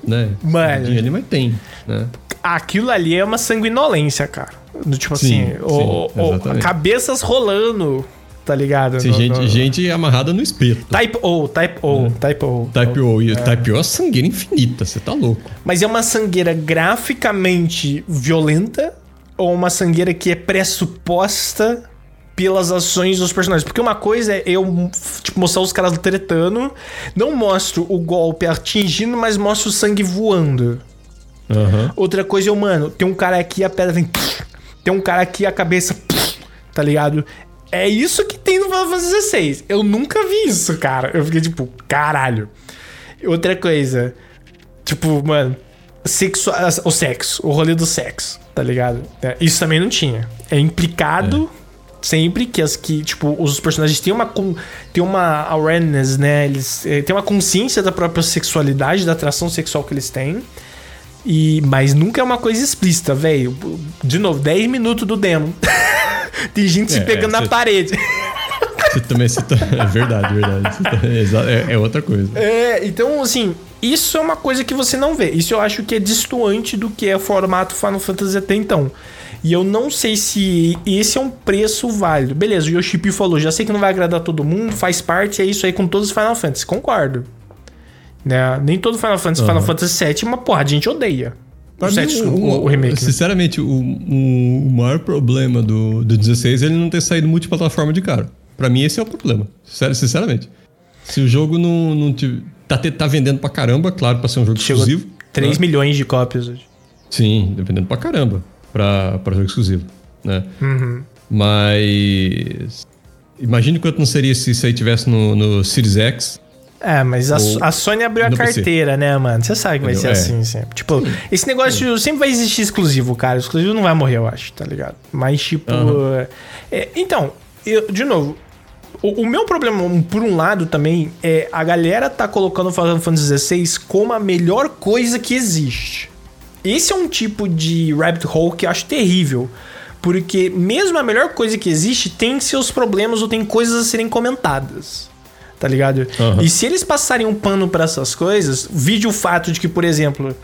né? É. Mano. Ali, mas tem, né? Aquilo ali é uma sanguinolência, cara. Do tipo Sim, assim, sim, o- o- cabeças rolando, tá ligado? Tem No- gente, no- gente amarrada no espeto. Type O, Type O, Type O. Type O. E Type O é sangueira infinita, você tá louco. Mas é uma sangueira graficamente violenta ou uma sangueira que é pressuposta pelas ações dos personagens? Porque uma coisa é eu tipo, mostrar os caras tretando, não mostro o golpe atingindo, mas mostro o sangue voando. Aham. Outra coisa é, mano, tem um cara aqui, a pedra vem. Tem um cara aqui, a cabeça. Tá ligado? É isso que tem no Final Fantasy XVI. Eu nunca vi isso, cara. Eu fiquei tipo, caralho. Outra coisa. Tipo, mano. Sexo, o sexo. O rolê do sexo. Tá ligado? É, isso também não tinha. É implicado é. sempre que as que, tipo, os personagens têm uma, têm uma awareness, né? Eles é, têm uma consciência da própria sexualidade, da atração sexual que eles têm. E, mas nunca é uma coisa explícita, velho. De novo, 10 minutos do demo. Tem gente se é, pegando na parede. Você também cita. É verdade, verdade. É, é, outra coisa. É, então, assim, isso é uma coisa que você não vê. Isso eu acho que é distoante do que é o formato Final Fantasy até então. E eu não sei se esse é um preço válido. Beleza, o Yoshipi falou, já sei que não vai agradar todo mundo, faz parte, é isso aí com todos os Final Fantasy. Concordo. Né? Nem todo Final Fantasy, uhum. Final Fantasy VII, uma porra, a gente odeia. O, 7, o, o, o, remake. Né? Sinceramente, o, o, maior problema do, do 16 é ele não ter saído multiplataforma de cara. Pra mim, esse é o problema. Sinceramente. Se o jogo não, não tá, tá vendendo pra caramba, claro, pra ser um jogo Chegou exclusivo. 3 né? milhões de cópias hoje. Sim, dependendo pra caramba pra, pra jogo exclusivo. Né? Uhum. Mas. Imagine quanto não seria se isso aí tivesse no, no Series X. É, mas a, a Sony abriu a carteira, PC. né, mano? Você sabe que vai Entendeu? ser é. assim sempre. Tipo, Sim. esse negócio Sim. sempre vai existir exclusivo, cara. O exclusivo não vai morrer, eu acho, tá ligado? Mas, tipo. Uhum. É, então, eu, de novo, o, o, meu problema, por um lado, também, é a galera tá colocando o Final Fantasy XVI como a melhor coisa que existe. Esse é um tipo de rabbit hole que eu acho terrível. Porque mesmo a melhor coisa que existe tem seus problemas ou tem coisas a serem comentadas. Tá ligado? Uhum. E se eles passarem um pano para essas coisas, vide o fato de que, por exemplo,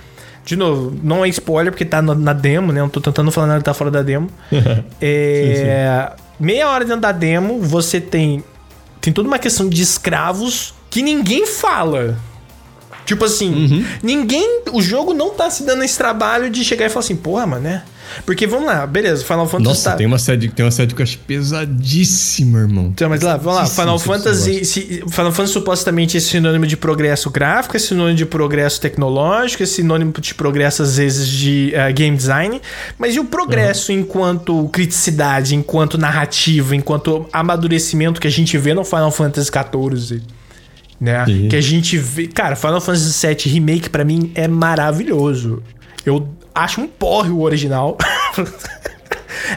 de novo, não é spoiler porque tá na demo, né? Não tô tentando falar nada que tá fora da demo. é, sim, sim meia hora dentro da demo, você tem. Tem toda uma questão de escravos que ninguém fala. Tipo assim, uhum. ninguém. O jogo não tá se dando esse trabalho de chegar e falar assim, porra, mano, né? Porque vamos lá, beleza, Final Fantasy. Nossa, tá... tem uma série, tem uma série que eu acho pesadíssima, irmão. Então, mas lá, vamos lá, Final Fantasy. Se, Final Fantasy supostamente é sinônimo de progresso gráfico, é sinônimo de progresso tecnológico, é sinônimo de progresso, às vezes, de uh, game design. Mas e o progresso uhum. enquanto criticidade, enquanto narrativa, enquanto amadurecimento que a gente vê no Final Fantasy XIV? Né? Que a gente vê. Cara, Final Fantasy VII Remake para mim é maravilhoso. Eu acho um porre o original.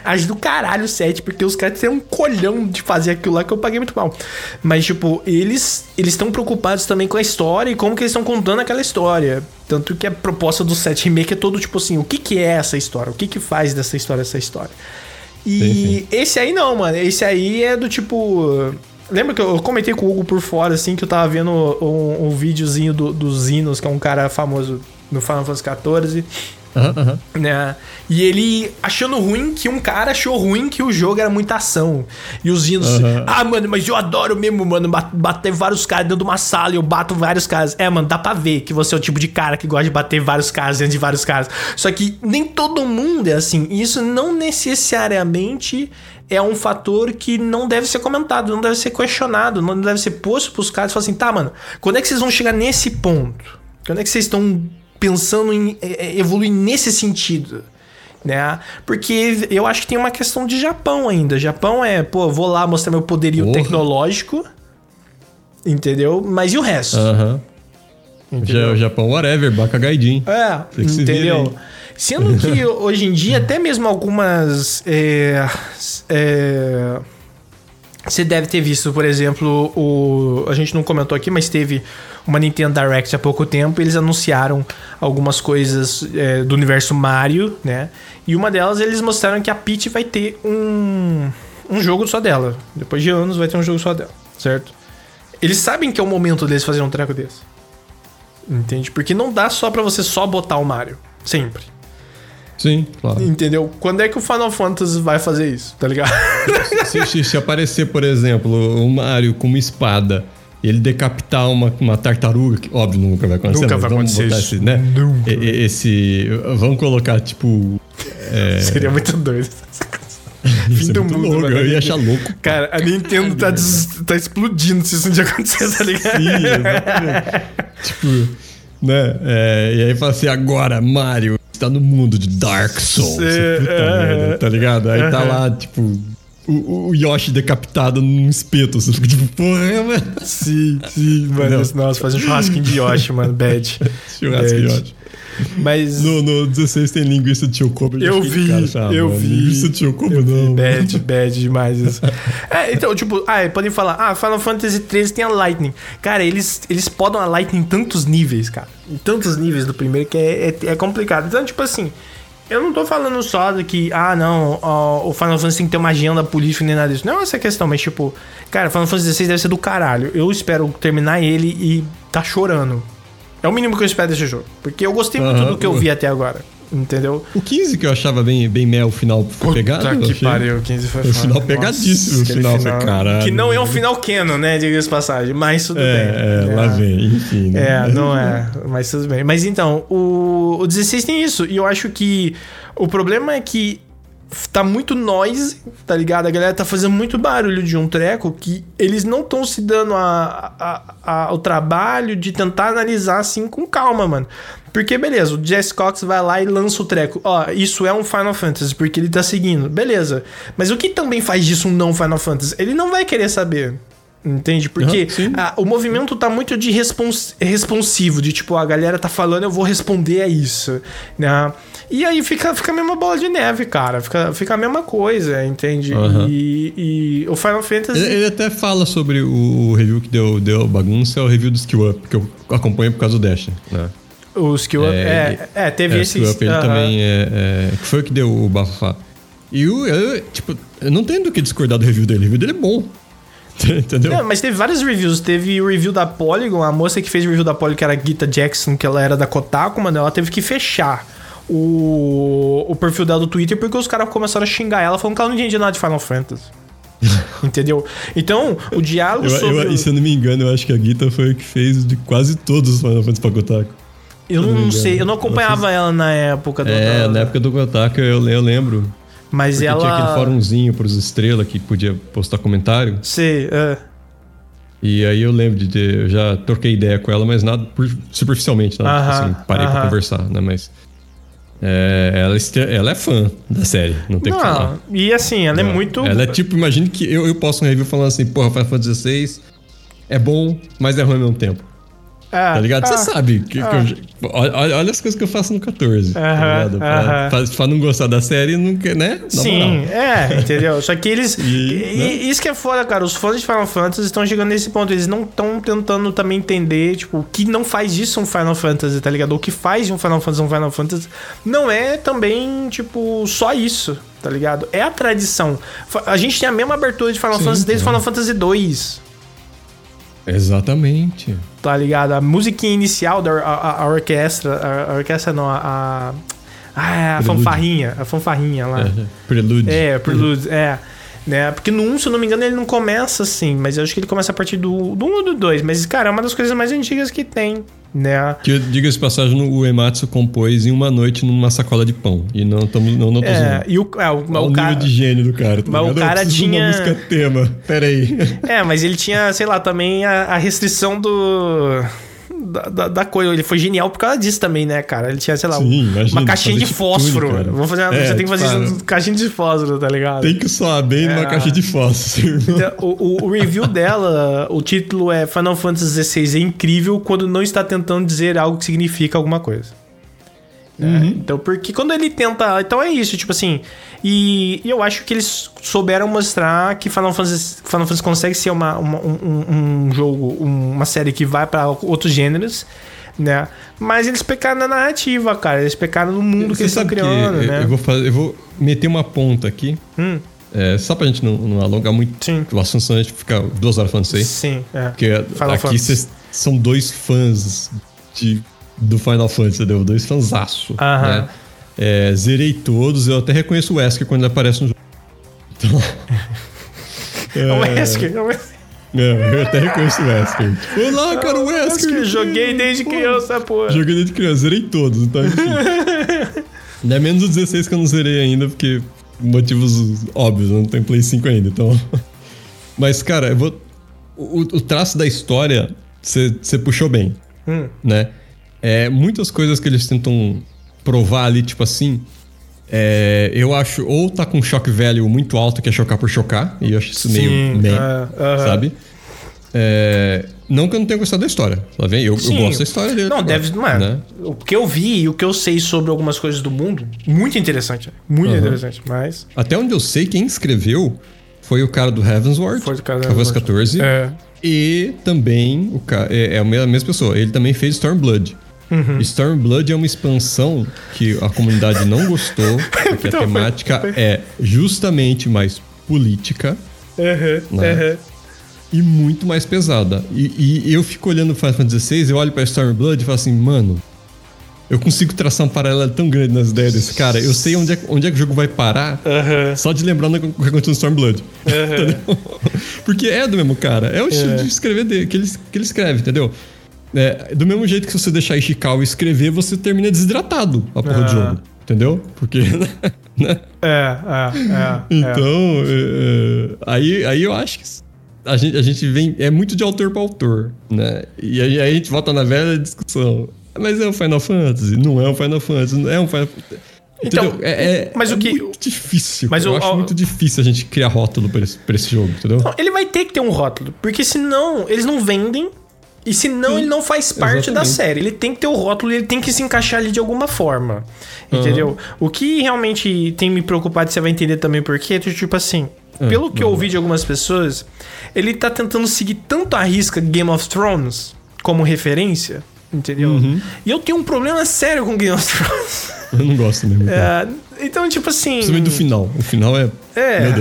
acho do caralho o 7, porque os caras têm um colhão de fazer aquilo lá que eu paguei muito mal. Mas, tipo, eles eles estão preocupados também com a história e como que eles estão contando aquela história. Tanto que a proposta do 7 Remake é todo tipo assim: o que, que é essa história? O que, que faz dessa história essa história? E sim, sim. esse aí não, mano. Esse aí é do tipo. Lembra que eu comentei com o Hugo por fora, assim, que eu tava vendo um, um videozinho do, do Zinos, que é um cara famoso no Final Fantasy XIV. Uhum, uhum. Né? E ele achando ruim que um cara achou ruim que o jogo era muita ação. E os hinos, uhum. ah, mano, mas eu adoro mesmo, mano, bater vários caras dentro de uma sala e eu bato vários caras. É, mano, dá pra ver que você é o tipo de cara que gosta de bater vários caras dentro de vários caras. Só que nem todo mundo é assim. E isso não necessariamente é um fator que não deve ser comentado, não deve ser questionado, não deve ser posto pros caras e falar assim, tá, mano, quando é que vocês vão chegar nesse ponto? Quando é que vocês estão pensando em é, é, evoluir nesse sentido. Né? Porque eu acho que tem uma questão de Japão ainda. Japão é, pô, vou lá mostrar meu poderio Porra. tecnológico. Entendeu? Mas e o resto? Aham. Uhum. O Japão, whatever, Baca Gaidin. É, entendeu? Sendo que hoje em dia, até mesmo algumas. É, é, você deve ter visto, por exemplo, o. A gente não comentou aqui, mas teve uma Nintendo Direct há pouco tempo. eles anunciaram algumas coisas é, do universo Mario, né? E uma delas eles mostraram que a Peach vai ter um, um jogo só dela. Depois de anos vai ter um jogo só dela, certo? Eles sabem que é o momento deles fazer um treco desse. Entende? Porque não dá só para você só botar o Mario. Sempre. Sim, claro. Entendeu? Quando é que o Final Fantasy vai fazer isso, tá ligado? Se, se, se aparecer, por exemplo, o Mario com uma espada ele decapitar uma, uma tartaruga, que óbvio nunca vai acontecer. Nunca vai acontecer isso. Esse, né? Nunca. Esse, vamos colocar, tipo... É... Seria muito doido. Fim do mundo, louco, Eu ia achar louco. Cara, a Nintendo tá, des, tá explodindo se isso um dia acontecer, tá ligado? Sim, exatamente. tipo, né? É, e aí fala assim, agora, Mario está no mundo de Dark Souls. Cê, puta é, merda, tá ligado? Aí tá lá, tipo, o, o Yoshi decapitado num espeto. Você fica tipo, porra, mano. Sim, sim, mano. Não. Nossa, fazer um churrasquinho de Yoshi, mano. Bad. Churrasco de Yoshi. Mas. No, no 16 tem linguiça de chocobo. Eu vi, cara, eu vi. Linguiça de chocobo não. Bad, bad demais isso. é, então, tipo, ah, podem falar, ah, Final Fantasy 13 tem a Lightning. Cara, eles, eles podam a Lightning em tantos níveis, cara. Em tantos níveis do primeiro que é, é, é complicado. Então, tipo assim. Eu não tô falando só de que, ah, não, ó, o Final Fantasy tem que ter uma agenda política nem nada disso. Não é essa questão, mas tipo, cara, Final Fantasy XVI deve ser do caralho. Eu espero terminar ele e tá chorando. É o mínimo que eu espero desse jogo. Porque eu gostei muito do que eu vi até agora. Entendeu? O 15 que eu achava bem, bem mel, o final foi pegado. Puta que pariu, o 15 foi O final pegadíssimo, o final, final caralho. Que não é um final canon, né? Diga-se passagem, mas tudo é, bem. É, é, lá vem, enfim. Né? É, não é, mas tudo bem. Mas então, o, o 16 tem isso, e eu acho que o problema é que tá muito noise, tá ligado? A galera tá fazendo muito barulho de um treco que eles não estão se dando a, a, a, o trabalho de tentar analisar assim com calma, mano. Porque, beleza, o Jess Cox vai lá e lança o treco. Ó, isso é um Final Fantasy, porque ele tá seguindo. Beleza. Mas o que também faz disso um não Final Fantasy? Ele não vai querer saber. Entende? Porque uhum, a, o movimento tá muito de respons, responsivo, de tipo, a galera tá falando, eu vou responder a isso, né? E aí fica, fica a mesma bola de neve, cara. Fica, fica a mesma coisa, entende? Uhum. E, e, o Final Fantasy. Ele, ele, até fala sobre o review que deu, deu bagunça, é o review do Skill Up, que eu acompanho por causa do Dash, né? O Skill Up, é, é, é teve é, esse. O Skill Up ele também é, é, Foi o que deu o bafafá. E o, eu, tipo, eu não tenho do que discordar do review dele. O review dele é bom. Entendeu? É, mas teve vários reviews. Teve o review da Polygon, a moça que fez o review da Polygon, que era a Gita Jackson, que ela era da Kotaku, mano, ela teve que fechar o, o perfil dela do Twitter porque os caras começaram a xingar ela, falando que ela não entendia nada de Final Fantasy. Entendeu? Então, o diálogo eu, sobre. Eu, e se eu não me engano, eu acho que a Gita foi o que fez de quase todos os Final Fantasy pra Kotaku. Eu não, não sei, eu não acompanhava ela, ela na época do. É, na época do Kotaku eu, eu lembro. Mas Porque ela. Tinha aquele fórumzinho pros estrelas que podia postar comentário. Sei, é. E aí eu lembro de ter. Eu já troquei ideia com ela, mas nada superficialmente, nada. -huh, assim, parei -huh. pra conversar, né? Mas. É, ela, ela, é fã da série, não tem o que falar. E assim, ela é, é muito. Ela é tipo, imagine que eu, eu posso um review falando assim, porra, Final Fantasy XVI é bom, mas é ruim ao mesmo tempo. É, tá ligado? Você é. sabe. Que, que eu, olha, olha, as coisas que eu faço no 14. Uh -huh, tá ligado? Pra, pra, pra, não gostar da série, não, né? Na Sim, moral. é, entendeu? Só que eles. e, né? Isso que é foda, cara. Os fãs de Final Fantasy estão chegando nesse ponto. Eles não estão tentando também entender, tipo, o que não faz disso um Final Fantasy, tá ligado? O que faz de um Final Fantasy um Final Fantasy não é também, tipo, só isso, tá ligado? É a tradição. A gente tem a mesma abertura de Final Sim, Fantasy desde Final Fantasy 2. Exatamente. Tá ligado? A musiquinha inicial da a, a orquestra. A, a, orquestra não, a. a, a fanfarrinha. A fanfarrinha lá. É, prelude. É, prelude, é. Né? Porque no 1, se eu não me engano, ele não começa assim, mas eu acho que ele começa a partir do, do 1 ou do 2. Mas, cara, é uma das coisas mais antigas que tem né? Que, diga-se passagem, o Ematsu compôs em uma noite numa sacola de pão. E não estamos não, não é, e o, é, o, o, o cara, de gênio do cara. Tá mas o cara tinha... uma música tema. Pera aí. É, mas ele tinha, sei lá, também a, a restrição do da, da, da, coisa. Ele foi genial por causa disso também, né, cara? Ele tinha, sei lá, Sim, imagina, uma caixinha de fósforo. Tudo, Vou fazer, é, você tem que fazer cara, isso caixinha de fósforo, tá ligado? Tem que soar bem é. numa caixa de fósforo. Então, o, o, review dela, o título é Final Fantasy XVI é incrível quando não está tentando dizer algo que significa alguma coisa. É, uhum. Então, porque quando ele tenta. Então é isso, tipo assim. E, e, eu acho que eles souberam mostrar que Final Fantasy, Final Fantasy consegue ser uma, uma um, um, jogo, uma série que vai para outros gêneros, né? Mas eles pecaram na narrativa, cara. Eles pecaram no mundo Você que eles estão criando, que né? Eu vou, fazer, eu vou meter uma ponta aqui. Hum. É, só pra gente não, não alongar muito Sim. o assunto, senão a gente fica duas horas falando isso aí. Sim, é. Porque Final aqui vocês são dois fãs de do Final Fantasy, entendeu? Dois fanzaço. Né? É, zerei todos, eu até reconheço o Wesker quando ele aparece no jogo. Então, é, o Wesker, é o Wesker. É, eu até reconheço o Wesker. Olá, cara, o Wesker. Joguei desde criança, pô. Joguei desde criança, zerei todos, então enfim. é menos os 16 que eu não zerei ainda, porque motivos óbvios, eu não tenho Play 5 ainda, então. Mas, cara, eu vou. O, o traço da história, você puxou bem. Hum. Né? É, muitas coisas que eles tentam provar ali, tipo assim. É, eu acho, ou tá com choque velho muito alto, que é chocar por chocar, e eu acho isso Sim, meio. Uh, uh -huh. Sabe? É, não que eu não tenha gostado da história. Tá vendo? Eu, eu gosto da história dele. Não, deve. Mano, né? O que eu vi e o que eu sei sobre algumas coisas do mundo, muito interessante. Muito uhum. interessante. Mas. Até onde eu sei, quem escreveu foi o cara do Heavensward. Foi o cara do Heavensward. 14. É. E também o cara. É, é a mesma pessoa. Ele também fez Stormblood. Uhum. Stormblood é uma expansão que a comunidade não gostou, porque a então, temática é justamente mais política. Uhum, né? uhum. E muito mais pesada. E, e eu fico olhando o Final Fantasy XVI, eu olho pra Stormblood e falo assim, mano, eu consigo traçar um paralelo tão grande nas ideias desse cara. Eu sei onde é, onde é que o jogo vai parar só de lembrar o que aconteceu no Stormblood. Porque é do mesmo cara. É o estilo é. de escrever dele, que ele, que ele escreve, entendeu? É, do mesmo jeito que se você deixar Ishikawa escrever, você termina desidratado a porra do jogo. Entendeu? Porque. Né? É, é, é. Então, é. é. aí, aí eu acho que a gente, a gente vem. É muito de autor para autor, né? E aí, a gente volta na velha discussão. Mas é um Final Fantasy? Não é um Final Fantasy? Não é um Final Fantasy. Então, é, é, mas é o que muito difícil. Mas eu o, acho muito difícil a gente criar rótulo para esse, pra esse jogo, entendeu? Não, ele vai ter que ter um rótulo, porque senão eles não vendem e senão Sim, ele não faz parte exatamente. da série. Ele tem que ter o rótulo ele tem que se encaixar ali de alguma forma. Entendeu? Uhum. O que realmente tem me preocupado, você vai entender também por quê, tipo assim. Uhum. Pelo que eu ouvi de algumas pessoas, ele tá tentando seguir tanto a risca Game of Thrones como referência, entendeu? Uhum. E eu tenho um problema sério com Game of Thrones. Eu não gosto mesmo. É, então, tipo assim. Principalmente do final. O final é. É,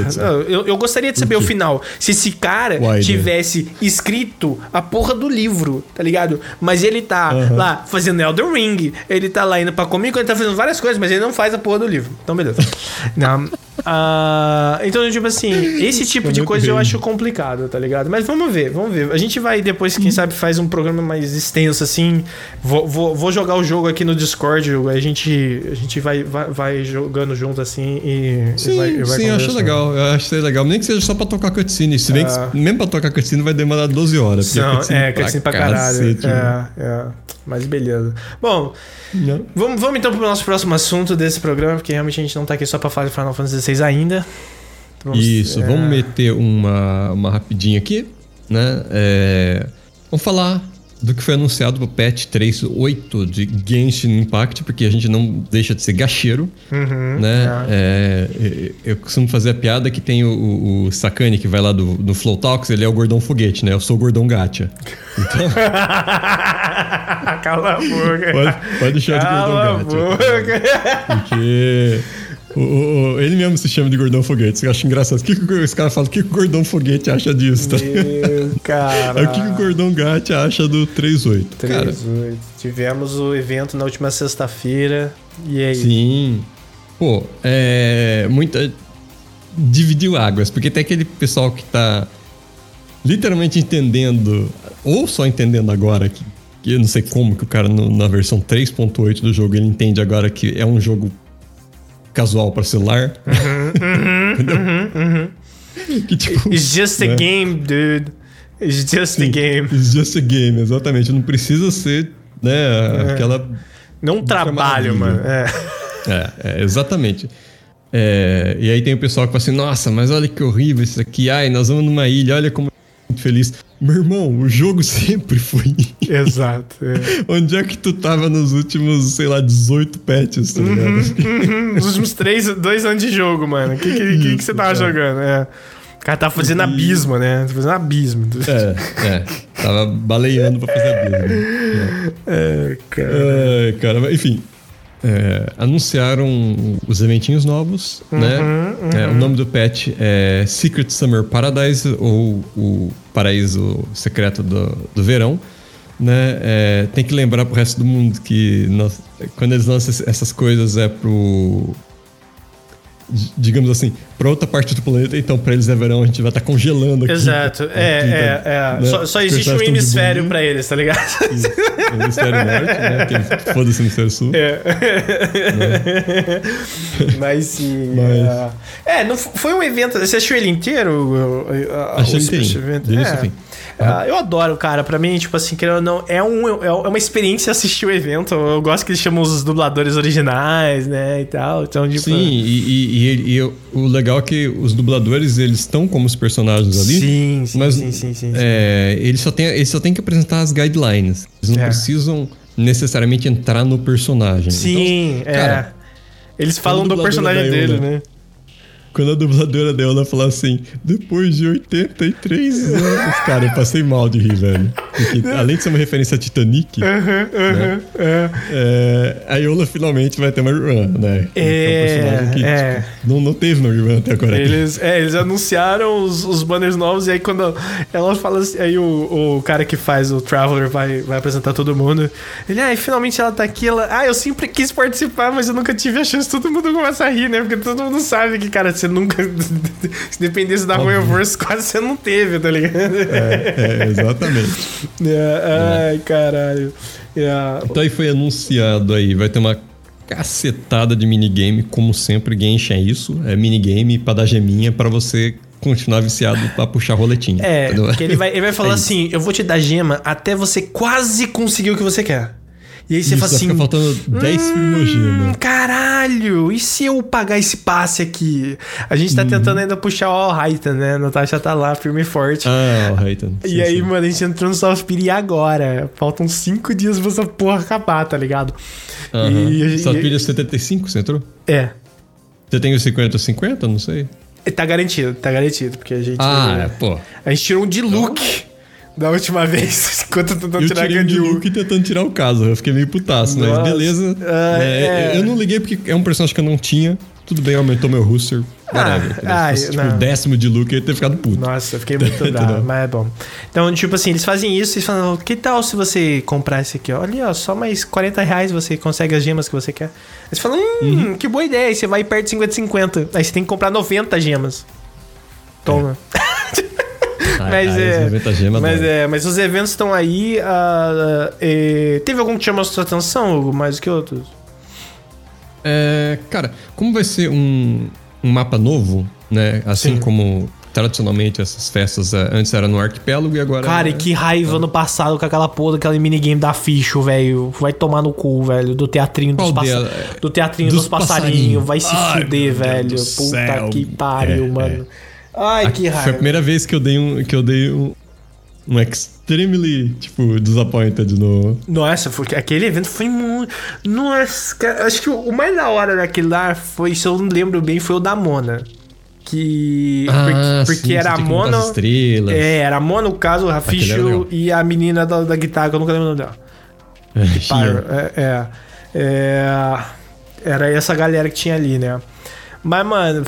eu, eu gostaria de saber o final. Se esse cara Why, tivesse escrito a porra do livro, tá ligado? Mas ele tá lá fazendo Elden Ring, ele tá lá indo pra comigo, ele tá fazendo várias coisas, mas ele não faz a porra do livro. Então, beleza. não, uh, então, tipo assim, esse tipo de coisa eu acho complicado, tá ligado? Mas vamos ver, vamos ver. A gente vai depois, quem sabe, faz um programa mais extenso assim. Vou, vou, vou jogar o jogo aqui no Discord, a gente, a gente vai, vai, vai jogando junto assim e, sim, vai, vai sim, acho legal. Eu acho que é legal. Nem que seja só pra tocar cutscene. Se bem ah. que mesmo pra tocar cutscene vai demorar 12 horas. Não, cutscene é, cutscene pra, pra caralho. Cacete, é, é. Mas beleza. Bom, vamos, vamos então pro nosso próximo assunto desse programa, porque realmente a gente não tá aqui só pra falar de Final Fantasy XVI ainda. Vamos, Isso, é... vamos meter uma, uma rapidinha aqui, né? É, vamos falar do que foi anunciado pro patch 3.8 de Genshin Impact, porque a gente não deixa de ser gacheiro, uhum, né? É. É, eu costumo fazer a piada que tem o, o Sakane que vai lá do, do Flow Talks, ele é o gordão foguete, né? Eu sou o gordão gacha. Então... Cala a boca. Pode, pode deixar Cala de gordão gacha. Porque... O, o, ele mesmo se chama de gordão foguete. Eu acho engraçado. O que, que os caras falam? O que, que o gordão foguete acha disso? Tá? Meu, cara. o que, que o gordão gacha acha do 3.8? 3.8. Tivemos o evento na última sexta-feira. E aí? Sim. Pô, é. Muita. Dividiu águas. Porque tem aquele pessoal que tá literalmente entendendo, ou só entendendo agora que, que eu não sei como que o cara no, na versão 3.8 do jogo ele entende agora que é um jogo casual para celular. Uhum, uhum, uhum, que, tipo, It's just a né? game, dude. It's just Sim, a game. It's just a game, exatamente. Não precisa ser, né, é. aquela. Não um trabalho, mano. É. é, é exatamente. É, e aí tem o pessoal que fala assim: nossa, mas olha que horrível isso aqui. Ai, nós vamos numa ilha, olha como feliz. Meu irmão, o jogo sempre foi. Exato. É. Onde é que tu tava nos últimos, sei lá, 18 patches, tá ligado? Uhum, uhum. Nos últimos 3, 2 anos de jogo, mano. O que, que, que, que, você tava jogando? É. O cara tava fazendo abismo, né? Tava fazendo abismo. É, é. Tava baleando pra fazer abismo. É, cara. É, cara. Enfim, é, anunciaram os eventinhos novos, uhum, né? Uhum. É, o nome do patch é Secret Summer Paradise, ou o Paraíso Secreto do, do Verão. Né? É, tem que lembrar pro resto do mundo que nós, quando eles lançam essas coisas é pro digamos assim, para outra parte do planeta, então para eles é verão, a gente vai estar tá congelando aqui. Exato, é, aqui, é, é. Né? Só, só existe um hemisfério para eles, tá ligado? Isso. O hemisfério norte, né? Foda-se o hemisfério sul. É. Né? Mas sim. Mas... É, não, foi um evento. Você achou ele inteiro? Achei ele inteirinho. É. Ah, eu adoro, cara. Pra mim, tipo assim, querendo ou não, é, um, é uma experiência assistir o evento. Eu gosto que eles chamam os dubladores originais, né, e tal. Então, tipo... Sim, e, e, e, o legal é que os dubladores, eles estão como os personagens ali. Sim, sim, mas, sim, sim, sim, é, eles, só têm, eles só têm que apresentar as guidelines. Eles não é. precisam necessariamente entrar no personagem. Sim, então, é. Cara, eles falam do personagem dele, né? Quando a dubladora dela fala assim, depois de 83 anos. Cara, eu passei mal de rir, velho. Porque, além de ser uma referência a Titanic, uh -huh, né? uh -huh, é, a Yola finalmente vai ter uma irmã, né? É, é um personagem que é. tipo, não, não teve uma irmã até agora. Eles, é, eles anunciaram os, os banners novos e aí quando ela fala assim, aí o, o cara que faz o Traveler vai, vai apresentar todo mundo. Ele, ah, finalmente ela tá aqui. Ela, ah, eu sempre quis participar, mas eu nunca tive a chance. Todo mundo começa a rir, né? Porque todo mundo sabe que, cara, você nunca. Se dependesse da Royalverse, quase você não teve, tá ligado? É, é exatamente. é, ai, caralho. É. Então aí foi anunciado aí, vai ter uma cacetada de minigame, como sempre, Genshin é isso. É minigame pra dar geminha pra você continuar viciado pra puxar roletinha. É, porque ele vai, ele vai falar é assim: eu vou te dar gema até você quase conseguir o que você quer. E aí você fala assim. Fica faltando 10 hum, Caralho, e se eu pagar esse passe aqui? A gente tá uhum. tentando ainda puxar o All né? A Natasha tá lá, firme e forte. Ah, All Highton. E sim, aí, sim. mano, a gente entrou no Softpeer agora. Faltam 5 dias pra essa porra acabar, tá ligado? Uhum. E, Softpeer é 75, você entrou? É. Você tem o 50-50? Não sei. Tá garantido, tá garantido, porque a gente. Ah, é, pô. A gente tirou um de look. Da última vez, enquanto eu tentando eu tirar a de Luke tentando tirar o caso. Eu fiquei meio putaço, Nossa. mas beleza. Ah, é, é. Eu não liguei porque é um personagem que eu não tinha. Tudo bem, aumentou meu rooster. Ah, ah, tipo, o décimo de Luke, eu ia ter ficado puto. Nossa, eu fiquei muito bravo, mas é bom. Então, tipo assim, eles fazem isso e falam, que tal se você comprar esse aqui? Olha, ó, só mais 40 reais você consegue as gemas que você quer. Eles falam, hum, uhum. que boa ideia. Aí você vai perto de 50-50. Aí você tem que comprar 90 gemas. Toma. É. mas, é, mas, é, mas os eventos estão aí. Uh, uh, teve algum que chamou a sua atenção, mais do que outros? É, cara, como vai ser um, um mapa novo, né? Assim Sim. como tradicionalmente essas festas uh, antes era no arquipélago e agora. Cara, é... e que raiva no passado com aquela porra daquele minigame da Ficho, velho. Vai tomar no cu, velho. Do teatrinho dos, passa... do teatrinho dos, dos passarinhos. Vai se Ai, fuder, velho. Puta céu. que pariu, é, mano. É. Ai, que raiva. Foi a primeira vez que eu dei um, que eu dei um, um extremely, tipo, disappointed no. Nossa, porque aquele evento foi muito. Nossa, cara, acho que o mais da hora daquele lá foi, se eu não lembro bem, foi o da Mona. Que. Ah, porque, porque sim, era a Mona. Estrelas. É, era a Mona, o caso, o Raficho e a menina da, da guitarra, que eu nunca lembro o nome dela. É, é, é, é, Era essa galera que tinha ali, né? Mas, mano,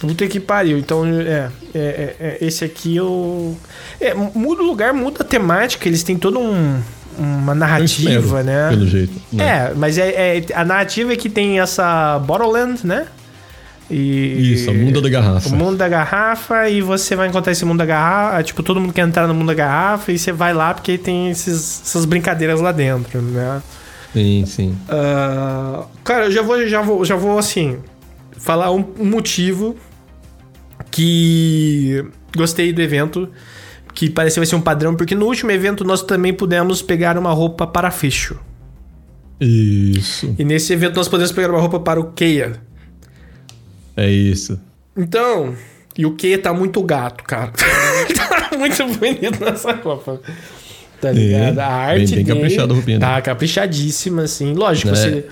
puta que pariu. Então, é, é, é, é esse aqui eu. É, muda o lugar, muda a temática, eles têm todo um uma narrativa, espero, né? Pelo jeito. Né? É, mas é, é, a narrativa é que tem essa Bottleland, né? E, Isso, o mundo da garrafa. O mundo da garrafa, e você vai encontrar esse mundo da garrafa. Tipo, todo mundo quer entrar no mundo da garrafa e você vai lá porque tem esses, essas brincadeiras lá dentro, né? Sim, sim. Uh, cara, eu já vou, já vou, já vou assim falar um, um motivo que gostei do evento, que pareceu ser um padrão, porque no último evento nós também pudemos pegar uma roupa para fecho. Isso. E nesse evento nós podemos pegar uma roupa para o Keia. É isso. Então, e o Keia tá muito gato, cara. tá muito bonito nessa roupa. Tá ligado? É, a arte bem, bem dele a roupinha tá caprichadíssima, assim. Lógico, é. você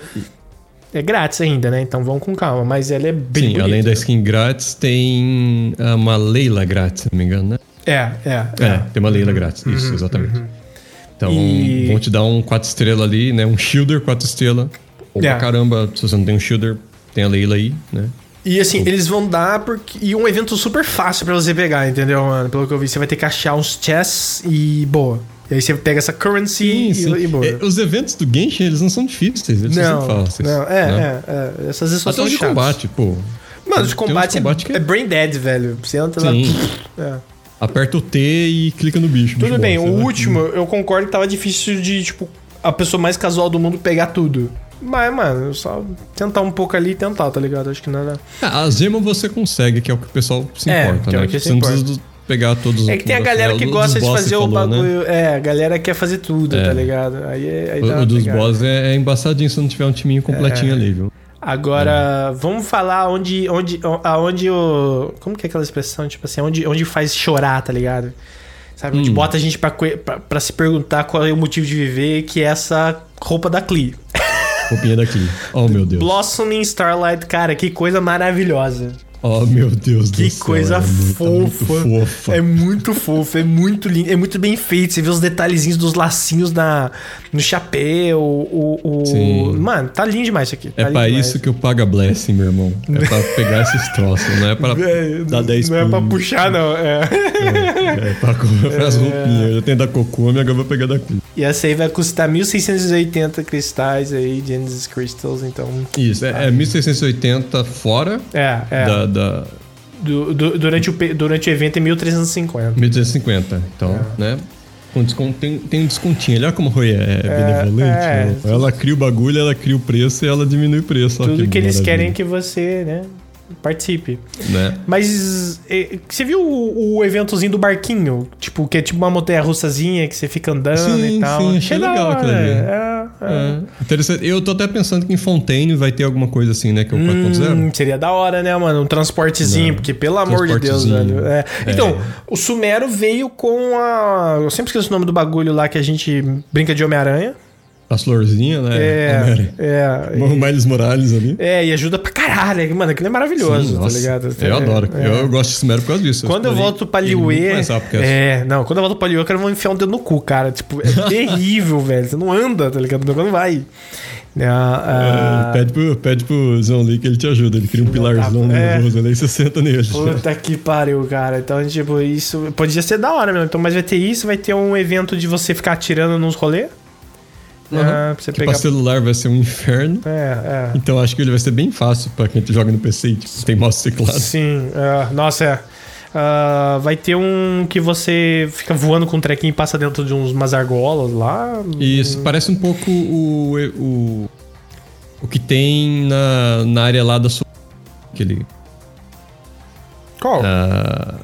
é grátis ainda, né? Então vão com calma, mas ela é bem Sim, bonita. além da skin grátis, tem uma Leila grátis, se não me engano, né? É, é. É, é tem uma Leila uhum, grátis, isso, uhum, exatamente. Uhum. Então, e... vão te dar um 4 estrelas ali, né? Um shielder 4 estrelas. Ou é. pra caramba, se você não tem um shielder, tem a Leila aí, né? E assim, eles vão dar porque. E um evento super fácil para você pegar, entendeu, mano? Pelo que eu vi, você vai ter que achar uns chests e boa. E aí você pega essa currency sim, sim. e, e é, Os eventos do Genshin, eles não são difíceis, eles não, são fáceis. Não, é, né? é, é, Essas Até são de combate, pô. Mano, de combate, combate é, é, brain dead, velho. Você entra sim. lá... É. Aperta o T e clica no bicho. Tudo bem, o último, eu concordo que tava difícil de, tipo, a pessoa mais casual do mundo pegar tudo. Mas, mano, só tentar um pouco ali e tentar, tá ligado? Acho que nada. É, a Zema você consegue, que é o que o pessoal se é, importa, que né? É o que você importa. não precisa pegar todos É que tem a galera que os gosta de fazer o né? bagulho. É, a galera quer fazer tudo, É. tá ligado? Aí, é- aí O, dos pegada. boss é, é embaçadinho se não tiver um timinho completinho ali, viu? Agora, vamos falar onde, onde, aonde o. Como que é aquela expressão? Tipo assim, onde, onde faz chorar, tá ligado? Sabe? Onde Hum. bota a gente pra, pra, pra se perguntar qual é o motivo de viver, que é essa roupa da Clee. Roupinha daqui. Oh, meu Deus. Blossoming Starlight, cara, que coisa maravilhosa. Oh, meu Deus do Que céu. coisa é muito, fofa. Muito fofa. É muito fofo, é muito lindo, é muito bem feito. Você vê os detalhezinhos dos lacinhos na, no chapéu, o, o- Sim. Mano, tá lindo demais isso aqui. É tá pra lindo isso que eu pago a Blessing, meu irmão. É pra pegar esses troços, não é pra É, dar 10 Não é pra puxar, não. É. É pra comprar as roupinhas. Eu já tenho da Cocô, minha agora eu vou pegar daqui. E essa aí vai custar 1.680 cristais aí, Genesis Crystals, então. Isso, é, é 1680 fora É, é. da, da Du- du- durante, o, durante o evento é 1.350. 1250. Então, né? Com desconto, tem, tem um descontinho. Olha como a Rui é, benevolente. é. né? Ela cria o bagulho, ela cria o preço e ela diminui o preço. Tudo que, eles maravilha, querem é que você, né, participe. Né? Mas eh, você viu o, o eventozinho do barquinho? Tipo, que é tipo uma montanha russazinha que você fica andando Sim, e tal. sim, achei da legal aquilo ali. É, é. É, interessante. Eu tô até pensando que em Fontaine vai ter alguma coisa assim, né? Que é o 4.0. Hum, seria da hora, né, mano? Um transportezinho, Não. porque pelo amor de Deus, velho. É. Então, o Sumero veio com a. Eu sempre esqueço o nome do bagulho lá que a gente brinca de Homem-Aranha. As florzinhas, né? É. É. O Miles Morales ali. É, e ajuda pra caralho. Mano, aquilo é maravilhoso, Sim, tá nossa, ligado? Eu É, adoro. é. Eu, eu gosto de Sumero por causa disso. Quando eu explorei volto pra Liuê. essa. É, não, quando eu volto pra Liuê, eu quero enfiar um dedo no cu, cara. Tipo, é terrível, velho. Você não anda, tá ligado? O negócio não vai. É, ah, É, pede, pro, pede pro Zão Lee que ele te ajuda. Ele cria um pilarzão É. nervoso ali e você senta nele. Puta que pariu, cara. Então, tipo, isso podia ser da hora mesmo. Então, mas vai ter isso, vai ter um evento de você ficar atirando nos rolês. Uhum. Pra você Que pegar. pra celular vai ser um inferno. É, é. Então acho que ele vai ser bem fácil pra quem joga no PC e tipo, tem mouse e teclado. Sim, é. nossa, é. Ah, vai ter um que você fica voando com um trequinho e passa dentro de uns umas argolas lá. Isso, parece um pouco o, o, o que tem na, na área lá da sua. Aquele. Qual? ah,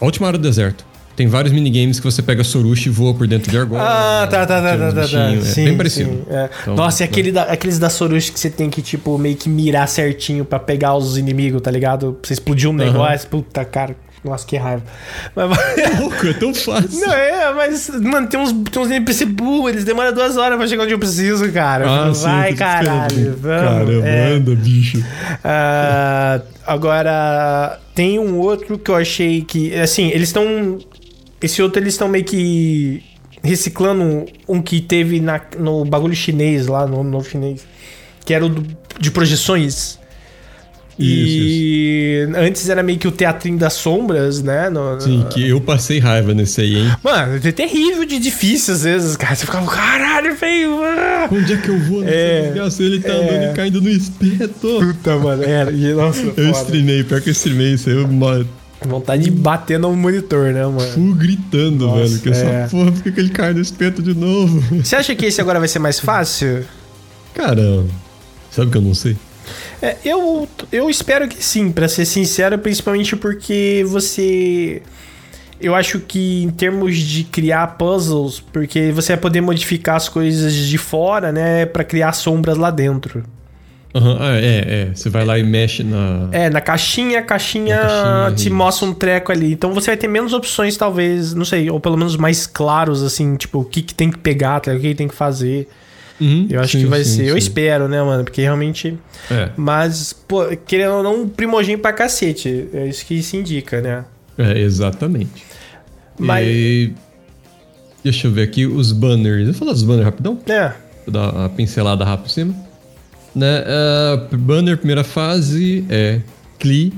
a última área do deserto. Tem vários minigames que você pega Sorushi e voa por dentro de argola. Ah, tá, tá, tá, tira tá, uns tá, tá. bichinhos, É Sim, bem parecido. sim, é. Então, Nossa, e né? aquele da- aqueles da Sorushi que você tem que, tipo, meio que mirar certinho pra pegar os inimigos, tá ligado? Pra você explodir um negócio. Puta, cara. Nossa, que raiva. Mas, Louco, é tão fácil. não, é, mas, mano, tem uns, tem uns NPC burro, eles demoram duas horas pra chegar onde eu preciso, cara. Ah, sim, Vai, tô caralho. Vamos. Caramba, é. bicho. Ah, agora, tem um outro que eu achei que. Assim, eles estão. Esse outro eles estão meio que reciclando um, que teve na, no bagulho chinês lá, no novo chinês. Que era o do- de projeções. E antes era meio que o teatrinho das sombras, né? No- Sim, que eu passei raiva nesse aí, hein? Mano, é terrível de difícil às vezes, cara. Você ficava, caralho, feio. ah." Onde é que eu vou É, desgraça? Ele tá é. andando e caindo no espeto. Puta, mano. Era, e, nossa, Eu foda. streamei, pior que eu streamei isso aí, eu ma- Vontade de bater no monitor, né, mano? fui gritando, Nossa, velho. Que é. essa porra, por que ele cai no espeto de novo? Você acha que esse agora vai ser mais fácil? Caramba. Sabe o que eu não sei? É, eu, eu espero que sim, pra ser sincero, principalmente porque você. Eu acho que em termos de criar puzzles, porque você vai poder modificar as coisas de fora, né, Pra criar sombras lá dentro. Aham, ah, é, é. Você vai lá e mexe na. É, na caixinha, a caixinha, caixinha, te mostra um treco ali. Então você vai ter menos opções, talvez, não sei, ou pelo menos mais claros, assim, tipo, o que, que tem que pegar, o que que tem que fazer. Uhum, Eu acho sim, que vai sim, ser. Eu sim. espero, né, mano? Porque realmente. É, Mas, pô, querendo ou não, um primogênito pra cacete. É isso que se indica, né? é, exatamente. Mas- E... Deixa eu ver aqui os banners. Vou falar dos banners rapidão? É. Vou dar uma pincelada rápida por cima. Né? ah, banner, primeira fase é Cli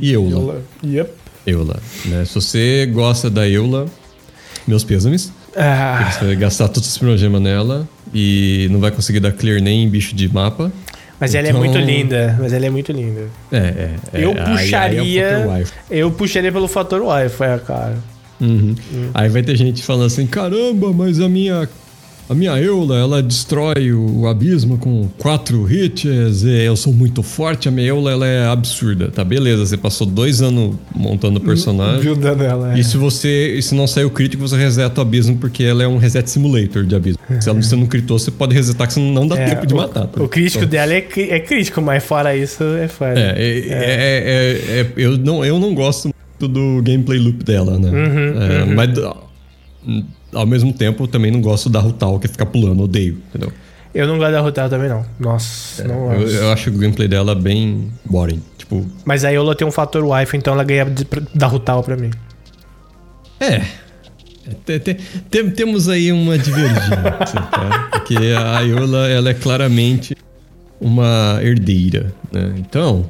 e Eula. Yep. Eula. Né? Se você gosta da Eula, meus pêsames. Ah, Você vai gastar todos os primogemas nela e não vai conseguir dar clear nem em bicho de mapa. mas ela é Então- muito linda. Mas ela é muito linda. É, é. é. Eu Aí- aí é puxaria. eu puxaria pelo fator Wi-Fi, cara. Uhum. Aí vai ter gente falando assim: caramba, mas a minha a minha Eula, ela destrói o abismo com quatro hits, eu sou muito forte, a minha Eula ela é absurda. Tá, beleza, você passou dois anos montando o personagem. Viu dela, é. E se você. E se não sair o crítico, você reseta o abismo, porque ela é um reset simulator de abismo. se ela, você não critou, você pode resetar, que senão não dá É, tempo de o- matar. tá? O crítico Então, dela é, é crítico, mas fora isso, é foda. É, é, é, é- eu, não, eu não gosto muito do gameplay loop dela, né? Uhum, É, Mas ao mesmo tempo, eu também não gosto da Rutal, que é ficar pulando, odeio, entendeu? Eu não gosto da Rotel também, não. Nossa, não Eu, gosto. eu acho o gameplay dela bem boring. Tipo, Mas a Eula tem um fator wife, então ela ganha de- da Rutal pra mim. é. Te- te- tem- temos aí uma divergência, tá? Porque a Iola, ela é claramente uma herdeira, né? Então,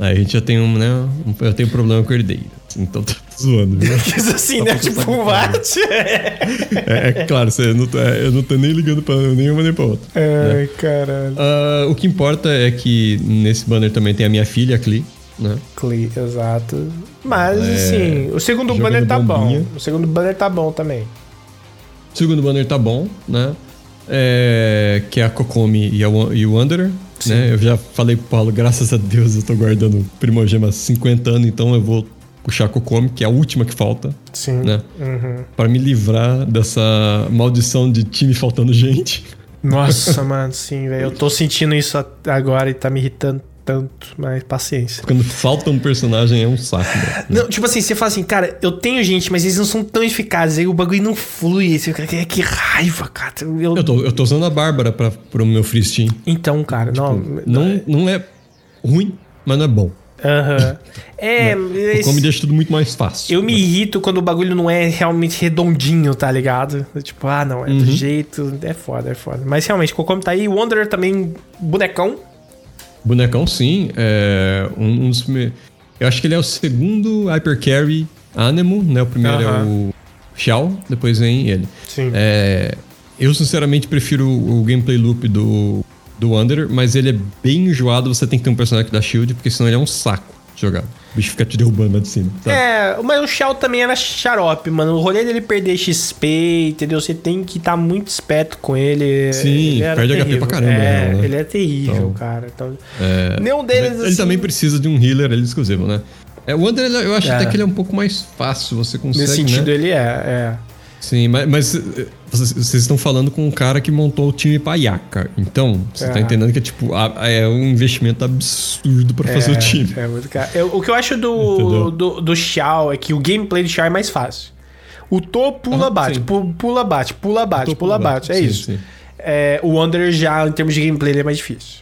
aí a gente já tem um, né? um- eu tenho problema com herdeira. Então, tô zoando, viu? Isso assim, né? Tipo, um bate. É, é claro, você não, tá- eu não tô nem ligando pra nenhuma nem pra outra. Ai, caralho. Ah, o que importa é que nesse banner também tem a minha filha, a Clee, né? Exato. Mas, É, assim, o segundo banner tá bombinha. bom. O segundo banner tá bom também. O segundo banner tá bom, né? É, que é a Kokomi e, a, e o Wanderer. Né? Eu já falei pro Paulo, graças a Deus eu tô guardando Primogema há 50 anos, então eu vou puxar a Kokomi, que é a última que falta, Sim. né? Uhum. Pra me livrar dessa maldição de time faltando gente. Nossa, mano, sim, velho. Eu tô sentindo isso agora e tá me irritando tanto, mas paciência. Quando falta um personagem é um saco, né? Não, tipo assim, você fala assim, cara, eu tenho gente, mas eles não são tão eficazes, aí o bagulho não flui. Você fica, que, raiva, cara. Eu- Eu tô, eu tô usando a Bárbara pra, pro meu free steam. Então, cara, não. Não, não é ruim, mas não é bom. Aham. É, O esse- Kokomi deixa tudo muito mais fácil. eu me irrito quando o bagulho não é realmente redondinho, tá ligado? Tipo, ah, não, é Uhum. do jeito. É foda, é foda. Mas realmente, Kokomi tá aí. Wanderer também, bonecão. Bonecão, sim. É um, um dos primeiros. Eu acho que ele é o segundo Hyper Carry Anemo, né? O primeiro é Aham. o Shao, depois vem ele. Sim. É, eu, sinceramente, prefiro o gameplay loop do, do Wanderer, mas ele é bem enjoado. Você tem que ter um personagem da Shield, porque senão ele é um saco de jogar. O bicho fica te derrubando lá de cima. sabe? É, mas o Shao também era xarope, mano. O rolê dele perder XP, entendeu? Você tem que estar muito esperto com ele. Sim, ele perde HP terrível. pra caramba, É, real, né? ele é terrível, Então, cara. Então, É, nenhum deles, ele assim, também precisa de um healer ele exclusivo, né? É, o Wanderer, eu acho É. até que ele é um pouco mais fácil, você consegue, Nesse né? sentido, ele é, é. Sim, mas, mas, eh, vocês, estão falando com um cara que montou o time pra Yaka. Então, você tá É. entendendo que é tipo, a- é um investimento absurdo pra fazer é, o time. É muito caro. Eu- o que eu acho do, Entendeu? do, do Shao é que o gameplay do Shao é mais fácil. O To pula, Ah, bate, pu- pula, bate, pula, bate, pula, pulando. bate. É Sim, isso. sim. É, o Wanderer já, em termos de gameplay, ele é mais difícil.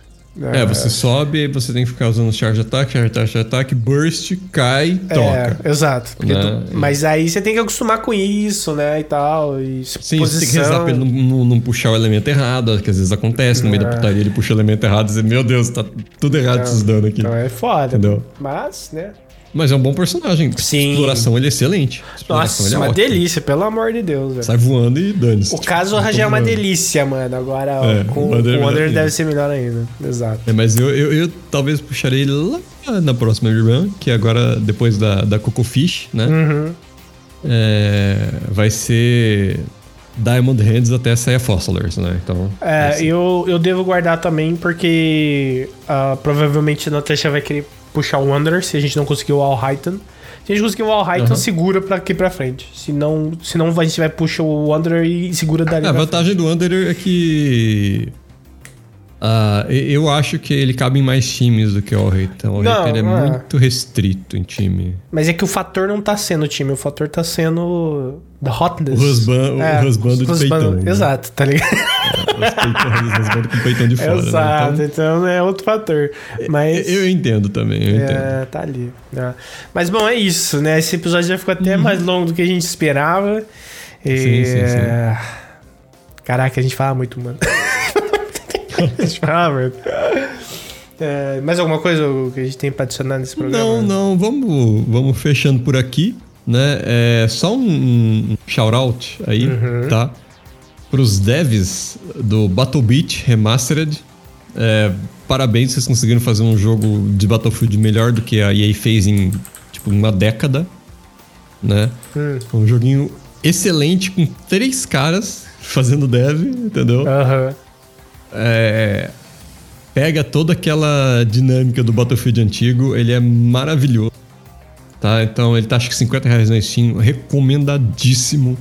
É, você sobe, aí você tem que ficar usando charge attack, charge attack, charge attack, burst, cai, troca. É, exato. Né? tu- mas aí você tem que acostumar com isso, né? E tal. E Sim, posição. você tem que rezar pra ele não, não- não puxar o elemento errado, que às vezes acontece, no meio da É. putaria ele puxa o elemento errado e você, meu Deus, tá tudo errado esses danos aqui. Então é foda. Entendeu? Mas, né? Mas é um bom personagem. Sim. Exploração ele é excelente. Exploração Nossa, é uma ótimo. delícia, pelo amor de Deus, velho. Sai voando e dane-se. O caso já é uma delícia, mano. Agora É, com o o Wanderer é melhor deve ser melhor ainda. Exato. É, mas eu, eu, eu talvez puxarei ele lá na próxima run, que é agora depois da, da Coco Fish, né? Uhum. É, vai ser Diamond Hands até sair a Fossilers, né? Então. É, eu, eu devo guardar também porque ah, provavelmente a Natasha vai querer puxar o Wanderer se a gente não conseguir o All Highton. Se a gente conseguir o All Highton, Aham. segura pra aqui pra frente. Se não, se não a gente vai puxar o Wanderer e segura dali a pra vantagem do Wanderer é que. E- eu acho que ele cabe em mais times do que o All Então, o Não, ele é é. muito restrito em time. Mas é que o fator não tá sendo o time, o fator tá sendo the hotness. O husband- o husband de peitão, né? Exato, tá ligado? Os peitões, os bandos com o peitão de fora. né? Exato, Então, então é outro fator. Mas. eu entendo também, eu entendo. É, tá ali. né? Mas bom, é isso, né? Esse episódio já ficou até mais longo do que a gente esperava. E, Uhum. Sim, sim, sim. é, Caraca, a gente fala muito, mano. Muito. É, mais alguma coisa que a gente tem pra adicionar nesse programa? Não, não, vamos, vamos fechando por aqui, né? É, só um, um shout-out aí, Uhum. tá? Pros devs do Battle Beat Remastered. É, parabéns, vocês conseguiram fazer um jogo de Battlefield melhor do que a EA fez em, tipo, uma década, né? Hum. Um joguinho excelente com três caras fazendo dev, entendeu? Aham. É, pega toda aquela dinâmica do Battlefield antigo, ele é maravilhoso. Tá? Então ele tá acho que 50 reais na Steam, recomendadíssimo.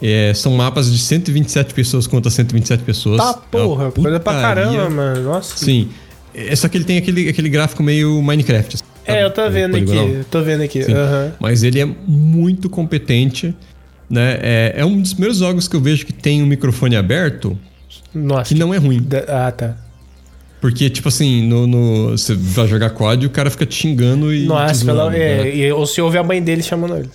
É, são mapas de 127 pessoas contra 127 pessoas. Tá, porra, É coisa pra caramba, mano. Nossa. Sim. É só que ele tem aquele, aquele gráfico meio Minecraft. sabe? É, eu tô vendo poligonal. aqui. Tô vendo aqui. Aham. Mas ele é muito competente. Né? É, é um dos primeiros jogos que eu vejo que tem um microfone aberto Nossa. que não é ruim. Da- Ah, tá. Porque, tipo assim, no, no- você vai jogar COD e o cara fica te xingando e. Nossa, zoando, pela, é, né? e, ou se ouve a mãe dele chamando ele.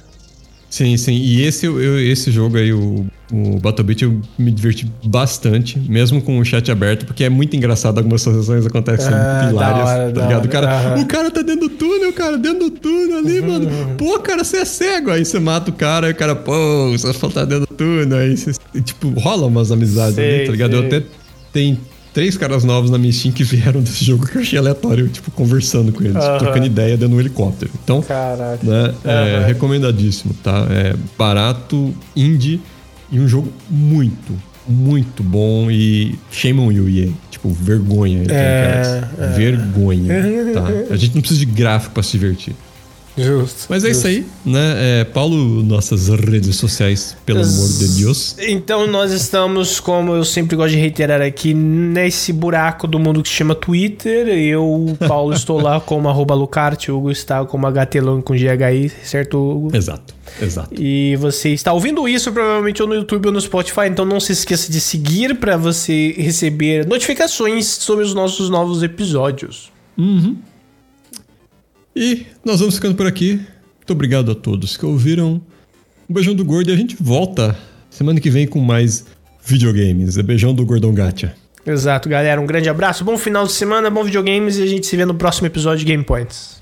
Sim, sim. E esse, eu- esse jogo aí, o, o Battlebeat, eu me diverti bastante, mesmo com o chat aberto, porque é muito engraçado. Algumas situações acontecem muito hilárias, hora, tá ligado? O cara, o cara tá dentro do túnel, cara, dentro do túnel ali, Uhum. mano. Pô, cara, você é cego. Aí você mata o cara, aí o cara, pô, você faltar dentro do túnel. Aí você, tipo, rola umas amizades Sei, ali, tá ligado? Eu sei. até tenho três caras novos na minha Steam que vieram desse jogo que eu achei aleatório, tipo, conversando com eles, Aham. trocando ideia dentro do helicóptero. Então, Caraca. né? É recomendadíssimo, tá? É barato, indie e um jogo muito, muito bom e shame on you, EA. Tipo, vergonha. É, Arts. Vergonha, tá? A gente não precisa de gráfico pra se divertir. Justo. Mas é justo. isso aí, né? É, Paulo, nossas redes sociais, pelo amor de Deus. Então nós estamos, como eu sempre gosto de reiterar aqui, nesse buraco do mundo que se chama Twitter. Eu, Paulo, estou lá como arroba Lucarte, o Hugo está como HTLong com GHI, certo, Hugo? Exato, exato. E você está ouvindo isso provavelmente ou no YouTube ou no Spotify, então não se esqueça de seguir para você receber notificações sobre os nossos novos episódios. E nós vamos ficando por aqui. Muito obrigado a todos que ouviram. Um beijão do gordo e a gente volta semana que vem com mais videogames. É beijão do Gordão Gacha. Exato, galera. Um grande abraço, bom final de semana, bom videogames e a gente se vê no próximo episódio de Game Points.